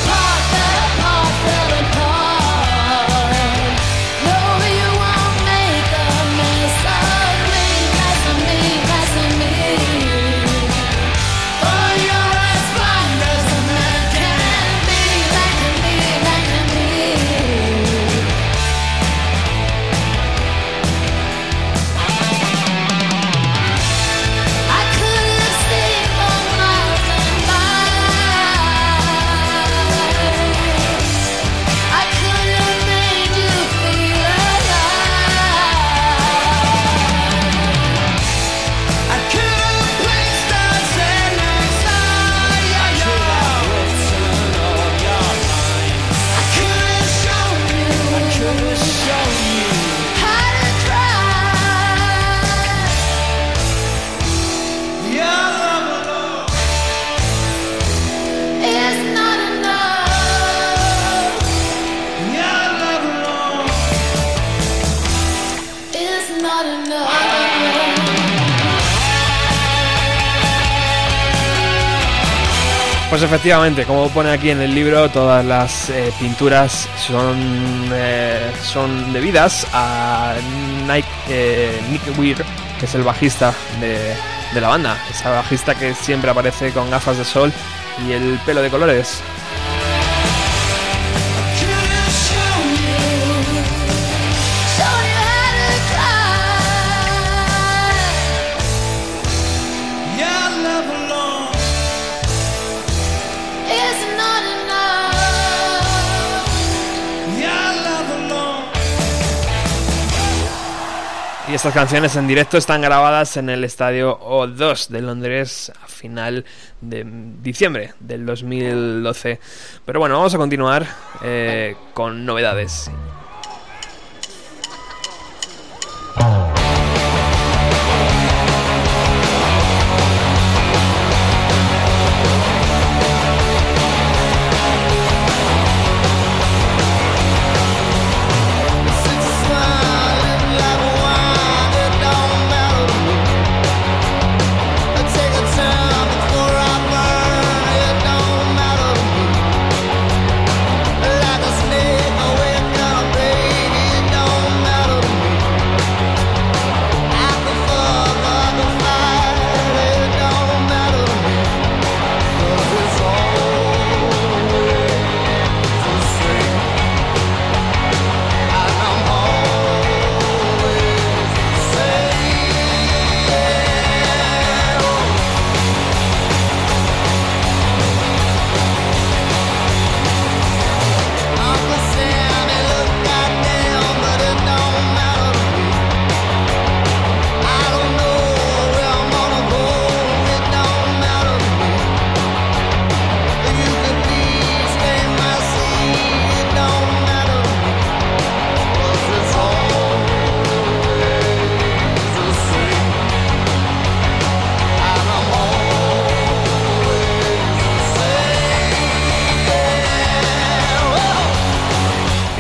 efectivamente, como pone aquí en el libro, todas las eh, pinturas son, eh, son debidas a Nike, eh, Nick Weir, que es el bajista de, de la banda. Esa bajista que siempre aparece con gafas de sol y el pelo de colores. Estas canciones en directo están grabadas en el estadio O2 de Londres a final de diciembre del 2012. Pero bueno, vamos a continuar eh, con novedades.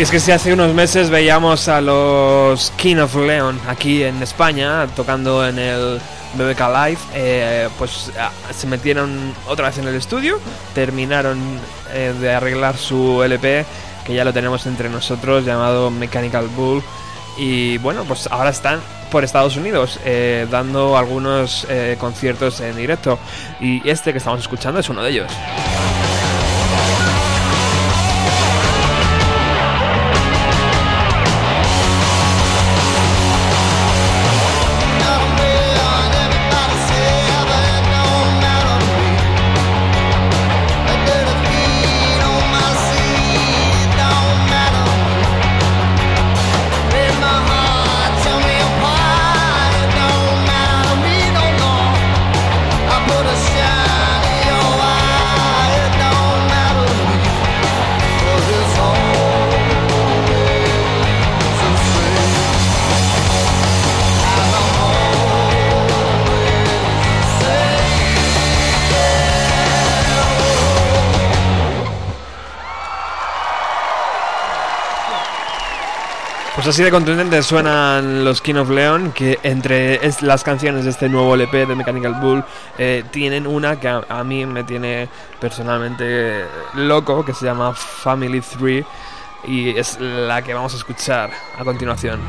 es que si hace unos meses veíamos a los King of Leon aquí en España tocando en el BBK Live, eh, pues ah, se metieron otra vez en el estudio, terminaron eh, de arreglar su LP, que ya lo tenemos entre nosotros, llamado Mechanical Bull, y bueno, pues ahora están por Estados Unidos, eh, dando algunos conciertos en directo, y este que estamos escuchando es uno de ellos. Así de contundente suenan los King of Leon, que entre las canciones de este nuevo LP de Mechanical Bull eh, tienen una que a, mí me tiene personalmente loco, que se llama Family 3, y es la que vamos a escuchar a continuación.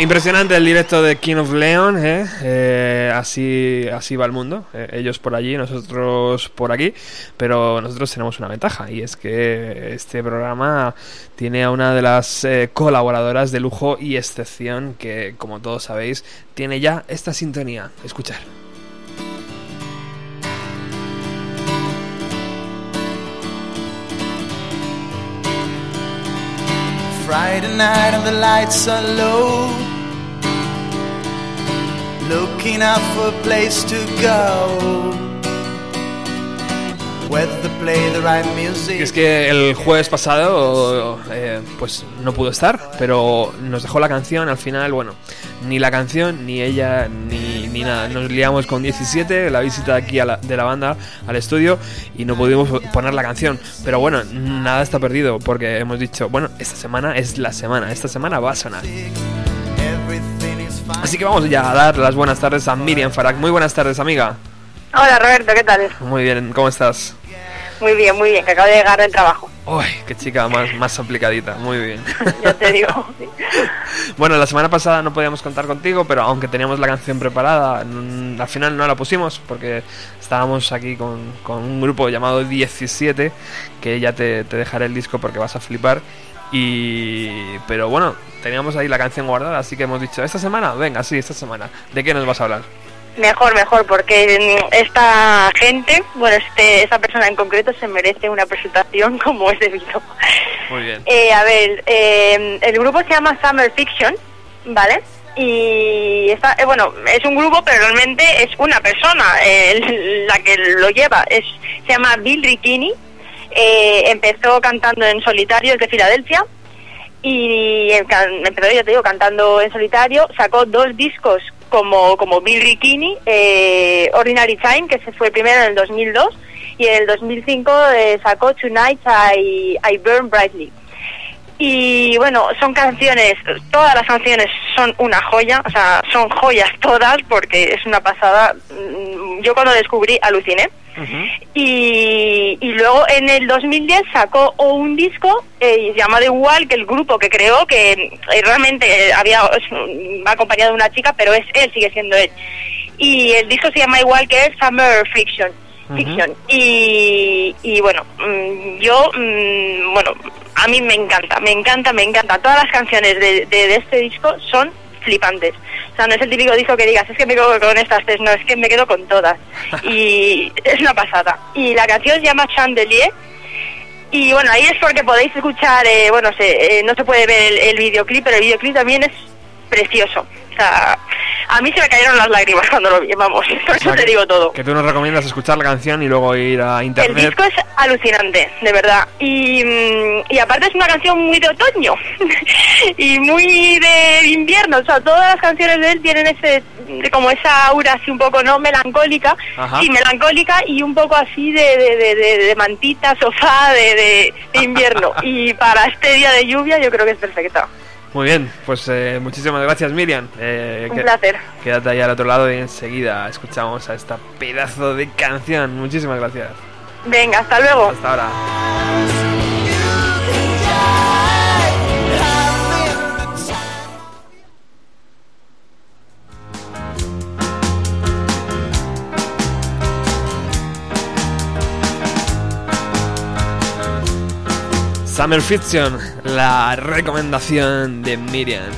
Impresionante el directo de King of Leon, ¿eh? Eh, así, así va el mundo. Eh, ellos por allí, nosotros por aquí. Pero nosotros tenemos una ventaja y es que este programa tiene a una de las eh, colaboradoras de lujo y excepción que, como todos sabéis, tiene ya esta sintonía. Escuchar. Friday night and the lights are low. Looking out for a place to go. Y music. es que el jueves pasado, eh, pues no pudo estar, pero nos dejó la canción. Al final, bueno, ni la canción, ni ella, ni, ni nada. Nos liamos con 17, la visita aquí a la- de la banda al estudio, y no pudimos poner la canción. Pero bueno, nada está perdido, porque hemos dicho, bueno, esta semana es la semana, esta semana va a sonar. Así que vamos ya a dar las buenas tardes a Miriam Farag. Muy buenas tardes, amiga. Hola Roberto, ¿qué tal? Muy bien, ¿cómo estás? Muy bien, muy bien, que acabo de llegar del trabajo, Uy, qué chica más, más aplicadita, muy bien. ya te digo. Bueno, la semana pasada no podíamos contar contigo, pero aunque teníamos la canción preparada, mm, al final no la pusimos porque estábamos aquí con, con un grupo llamado 17, que ya te, te dejaré el disco porque vas a flipar. Y pero bueno, teníamos ahí la canción guardada, así que hemos dicho, esta semana, venga, sí, esta semana. ¿De qué nos vas a hablar? Mejor, mejor, porque mm, esta gente, bueno, este, esa persona en concreto se merece una presentación como es debido. Muy bien. Eh, a ver, eh, el grupo se llama Summer Fiction, ¿vale? Y está, eh, bueno, es un grupo, pero realmente es una persona eh, la que lo lleva. Es, se llama Bill Ricchini. eh, empezó cantando en solitario desde Filadelfia y empezó, ya te digo, cantando en solitario. Sacó dos discos como, como Bill Ricchini, eh, Ordinary Time, que se fue primero en el 2002, y en el 2005 eh, sacó Tonight I, I Burn Brightly. Y bueno, son canciones, todas las canciones son una joya, o sea, son joyas todas porque es una pasada. Mm, Yo cuando descubrí aluciné. Y, y luego en el 2010 sacó un disco eh, llamado igual que el grupo que creó, que eh, realmente había un- va acompañado de una chica, pero es él, sigue siendo él. Y el disco se llama igual que Summer Fiction. Fiction. Y, y bueno, mm, yo, mm, bueno, a mí me encanta, me encanta, me encanta. Todas las canciones de, de, de este disco son flipantes. O sea, no es el típico disco que digas, es que me quedo con estas tres, no, es que me quedo con todas. Y es una pasada. Y la canción se llama Chandelier. Y bueno, ahí es porque podéis escuchar, eh, bueno, se, eh, no se puede ver el, el videoclip, pero el videoclip también es precioso. O sea, a mí se me cayeron las lágrimas cuando lo vi, vamos, por O eso sea, te que- digo todo. Que tú nos recomiendas escuchar la canción y luego ir a El internet. disco es alucinante, de verdad. Y, mm, y aparte es una canción muy de otoño y muy de invierno. O sea, todas las canciones de él tienen ese como esa aura así un poco no melancólica, Ajá. sí, melancólica y un poco así de, de, de, de- de mantita, sofá, de, de invierno. y para este día de lluvia yo creo que es perfecta. Muy bien, pues eh, muchísimas gracias Miriam. Eh, Un placer. Quédate ahí al otro lado y enseguida escuchamos a esta pedazo de canción. Muchísimas gracias. Venga, hasta luego. Hasta ahora. Summer Fiction, la recomendación de Miriam.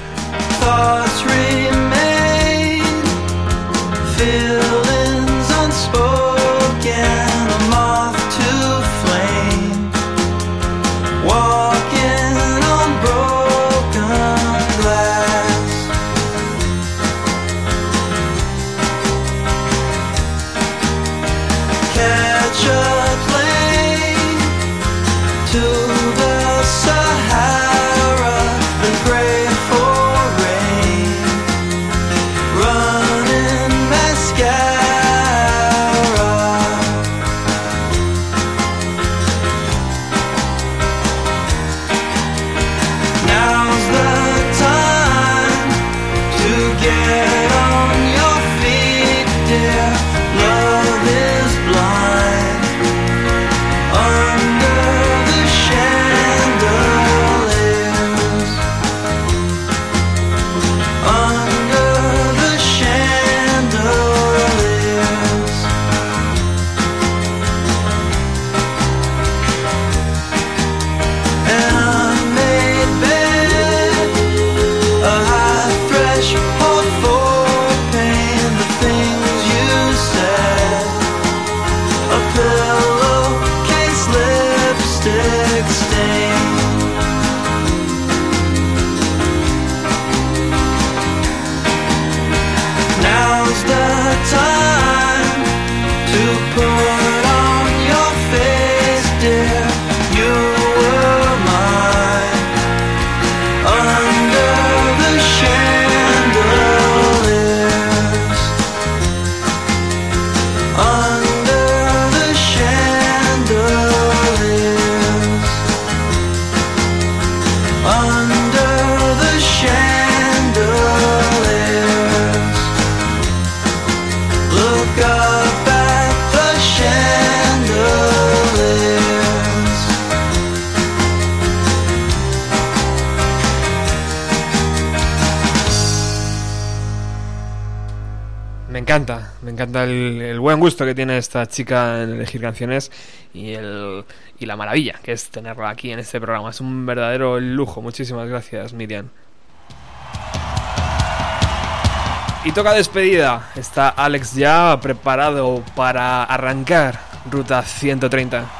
Gusto que tiene esta chica en elegir canciones y, el, y la maravilla que es tenerla aquí en este programa. Es un verdadero lujo. Muchísimas gracias, Miriam. Y toca despedida. Está Alex ya preparado para arrancar Ruta 130.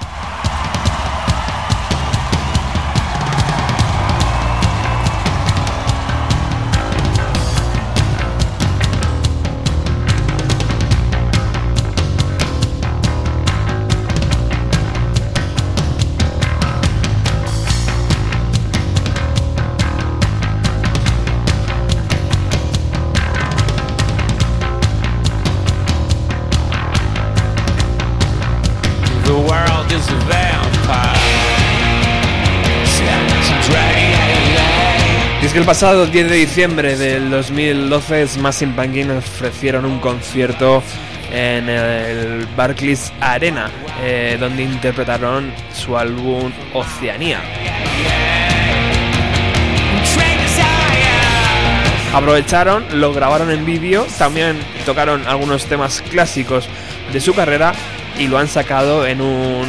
El pasado 10 de diciembre del 2012 Smashing Pumpkins ofrecieron un concierto en el Barclays Arena, eh, donde interpretaron su álbum Oceanía. Aprovecharon, lo grabaron en vídeo, también tocaron algunos temas clásicos de su carrera y lo han sacado en, un,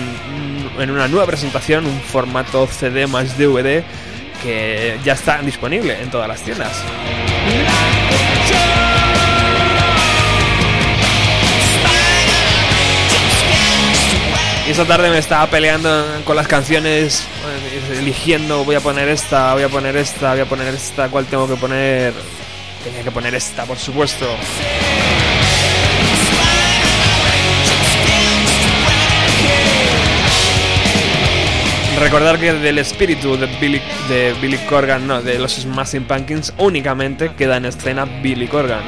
en una nueva presentación, un formato CD más DVD que ya está disponible en todas las tiendas. Y esta tarde me estaba peleando con las canciones, eh, eligiendo, voy a poner esta, voy a poner esta, voy a poner esta, ¿cuál tengo que poner? Tenía que poner esta, por supuesto. Recordar que del espíritu de Billy, de Billy Corgan, no, de los Smashing Pumpkins, únicamente queda en escena Billy Corgan.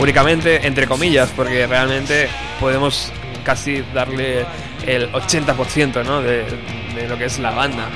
Únicamente, entre comillas, porque realmente podemos casi darle el 80% ¿no? de, de lo que es la banda.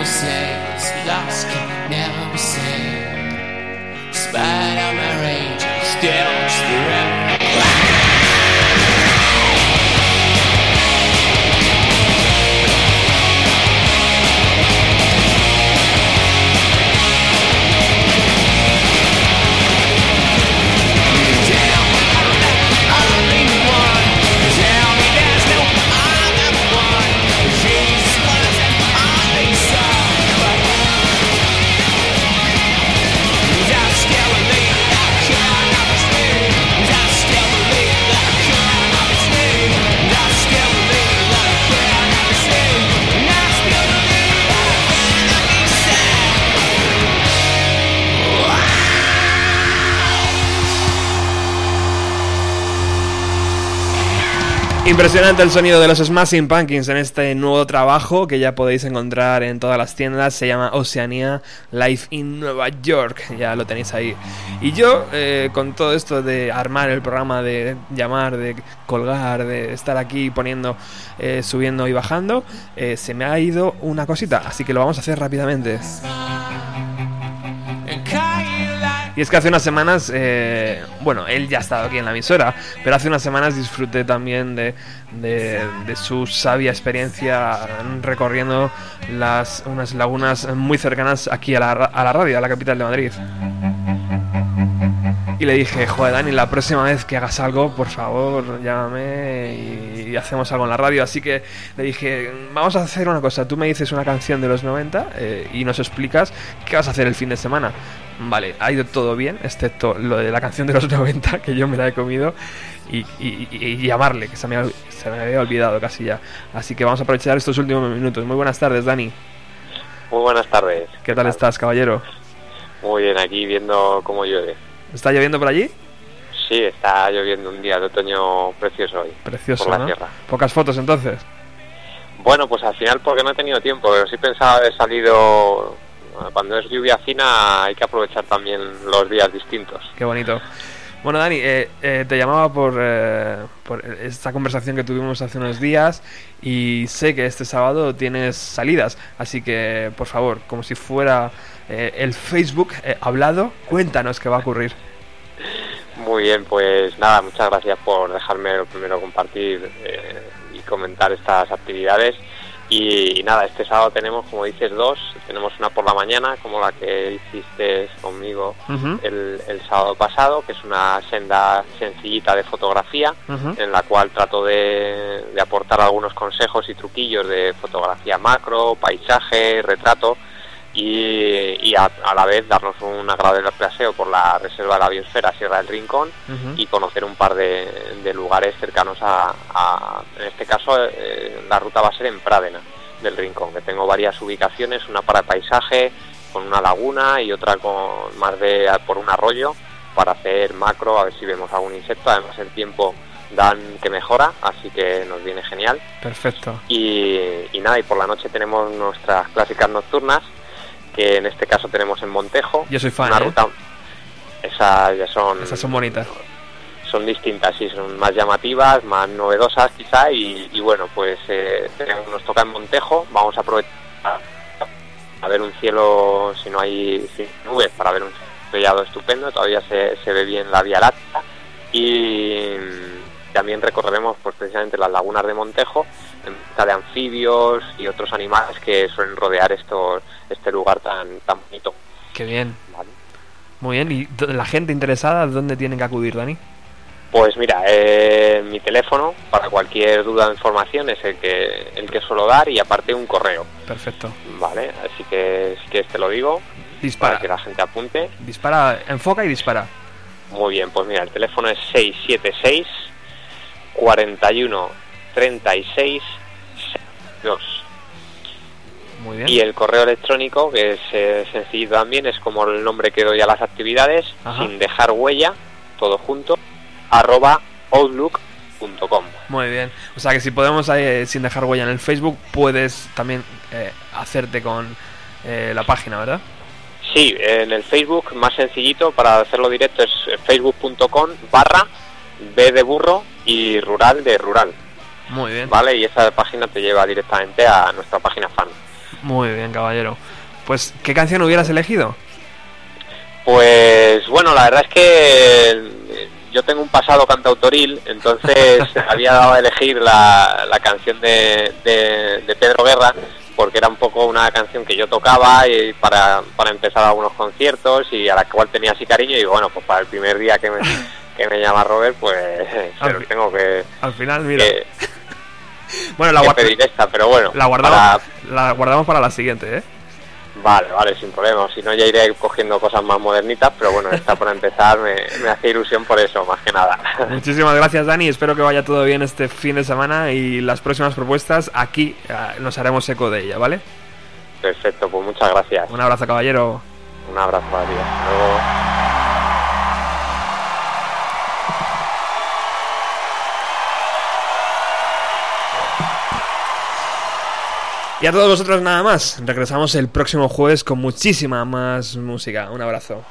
We say this loss can never be saved. Despite all Spider-Man Ranger, still forever. Impresionante el sonido de los Smashing Pumpkins en este nuevo trabajo que ya podéis encontrar en todas las tiendas. Se llama Oceanía Live in Nueva York. Ya lo tenéis ahí. Y yo, eh, con todo esto de armar el programa, de llamar, de colgar, de estar aquí poniendo, eh, subiendo y bajando, eh, se me ha ido una cosita. Así que lo vamos a hacer rápidamente. Y es que hace unas semanas, eh, bueno, él ya ha estado aquí en la emisora, pero hace unas semanas disfruté también de, de- su sabia experiencia recorriendo las, unas lagunas muy cercanas aquí a la, a la radio, a la capital de Madrid. Y le dije, joder, Dani, la próxima vez que hagas algo, por favor, llámame y, y hacemos algo en la radio. Así que le dije, vamos a hacer una cosa. Tú me dices una canción de los 90 eh, y nos explicas qué vas a hacer el fin de semana. Vale, ha ido todo bien, excepto lo de la canción de los 90, que yo me la he comido, y, y- y- llamarle, que se me, se me había olvidado casi ya. Así que vamos a aprovechar estos últimos minutos. Muy buenas tardes, Dani. Muy buenas tardes. ¿Qué tal estás, caballero? Muy bien, aquí viendo cómo llueve. ¿Está lloviendo por allí? Sí, está lloviendo un día de otoño precioso hoy. Precioso, Por la ¿no? tierra. Pocas fotos entonces. Bueno, pues al final porque no he tenido tiempo, pero sí pensaba haber salido... Cuando es lluvia fina hay que aprovechar también los días distintos. Qué bonito. Bueno, Dani, eh, eh, te llamaba por, eh, por esta conversación que tuvimos hace unos días y sé que este sábado tienes salidas, así que por favor, como si fuera eh, el Facebook eh, hablado, cuéntanos qué va a ocurrir. Muy bien, pues nada, muchas gracias por dejarme lo primero compartir eh, y comentar estas actividades. Y, y nada, este sábado tenemos, como dices, dos. Tenemos una por la mañana, como la que hiciste conmigo el, el sábado pasado, que es una senda sencillita de fotografía, en la cual trato de, de aportar algunos consejos y truquillos de fotografía macro, paisaje, retrato y, y a, a la vez darnos un agradable paseo por la reserva de la biosfera Sierra del Rincón y conocer un par de, de lugares cercanos a, a- en este caso eh, la ruta va a ser en Prádena del Rincón, que tengo varias ubicaciones, una para paisaje con una laguna y otra con más de por un arroyo para hacer macro, a ver si vemos algún insecto, además el tiempo dan que mejora, así que nos viene genial. Perfecto. Y, y nada, y por la noche tenemos nuestras clásicas nocturnas, que en este caso tenemos en Montejo. Yo soy fan, Una ¿eh? ruta, esas ya son, Esas son bonitas. son distintas, sí, son más llamativas, más novedosas quizá, y, y bueno, pues eh, nos toca en Montejo, vamos a aprovechar a ver un cielo, si no hay nubes, para ver un estrellado estupendo, todavía se, se ve bien la Vía Láctea, y también recorreremos pues precisamente las lagunas de Montejo, en busca de anfibios y otros animales que suelen rodear estos, este lugar tan, tan bonito. Qué bien. Vale. Muy bien. ¿Y la gente interesada dónde tienen que acudir, Dani? Pues mira, eh, mi teléfono para cualquier duda o información es el que el que suelo dar y aparte un correo, Perfecto. ¿vale? Así que si quieres te lo digo Dispara. para que la gente apunte. Dispara, enfoca y dispara. Muy bien, pues mira, el teléfono es 676 41 36 2 Muy bien. y el correo electrónico que es eh, sencillo también, es como el nombre que doy a las actividades, Ajá. sin dejar huella, todo junto, arroba outlook.com. Muy bien. O sea que si podemos, eh, sin dejar huella en el Facebook, puedes también eh, hacerte con eh, la página, ¿verdad? Sí, en el Facebook más sencillito para hacerlo directo es facebook.com barra B de burro y rural de rural, Muy bien. ¿vale? Y esa página te lleva directamente a nuestra página fan. Muy bien, caballero. Pues, ¿qué canción hubieras elegido? Pues bueno, la verdad es que eh, yo tengo un pasado cantautoril, entonces había dado a elegir la, la canción de, de- de Pedro Guerra, porque era un poco una canción que yo tocaba y para, para empezar algunos conciertos y a la cual tenía así cariño y bueno, pues para el primer día que me, que me llama Robert, pues se lo tengo que, Al final, mira. que- bueno, la, que guar- pedir esta, pero bueno, la guardamos, para- la guardamos para la siguiente, ¿eh? Vale, vale, sin problema. Si no, ya iré cogiendo cosas más modernitas, pero bueno, esta por empezar me, me hace ilusión por eso, más que nada. Muchísimas gracias, Dani. Espero que vaya todo bien este fin de semana y las próximas propuestas aquí eh, nos haremos eco de ella, ¿vale? Perfecto, pues muchas gracias. Un abrazo, caballero. Un abrazo ti. Hasta luego. Y a todos vosotros nada más. Regresamos el próximo jueves con muchísima más música. Un abrazo.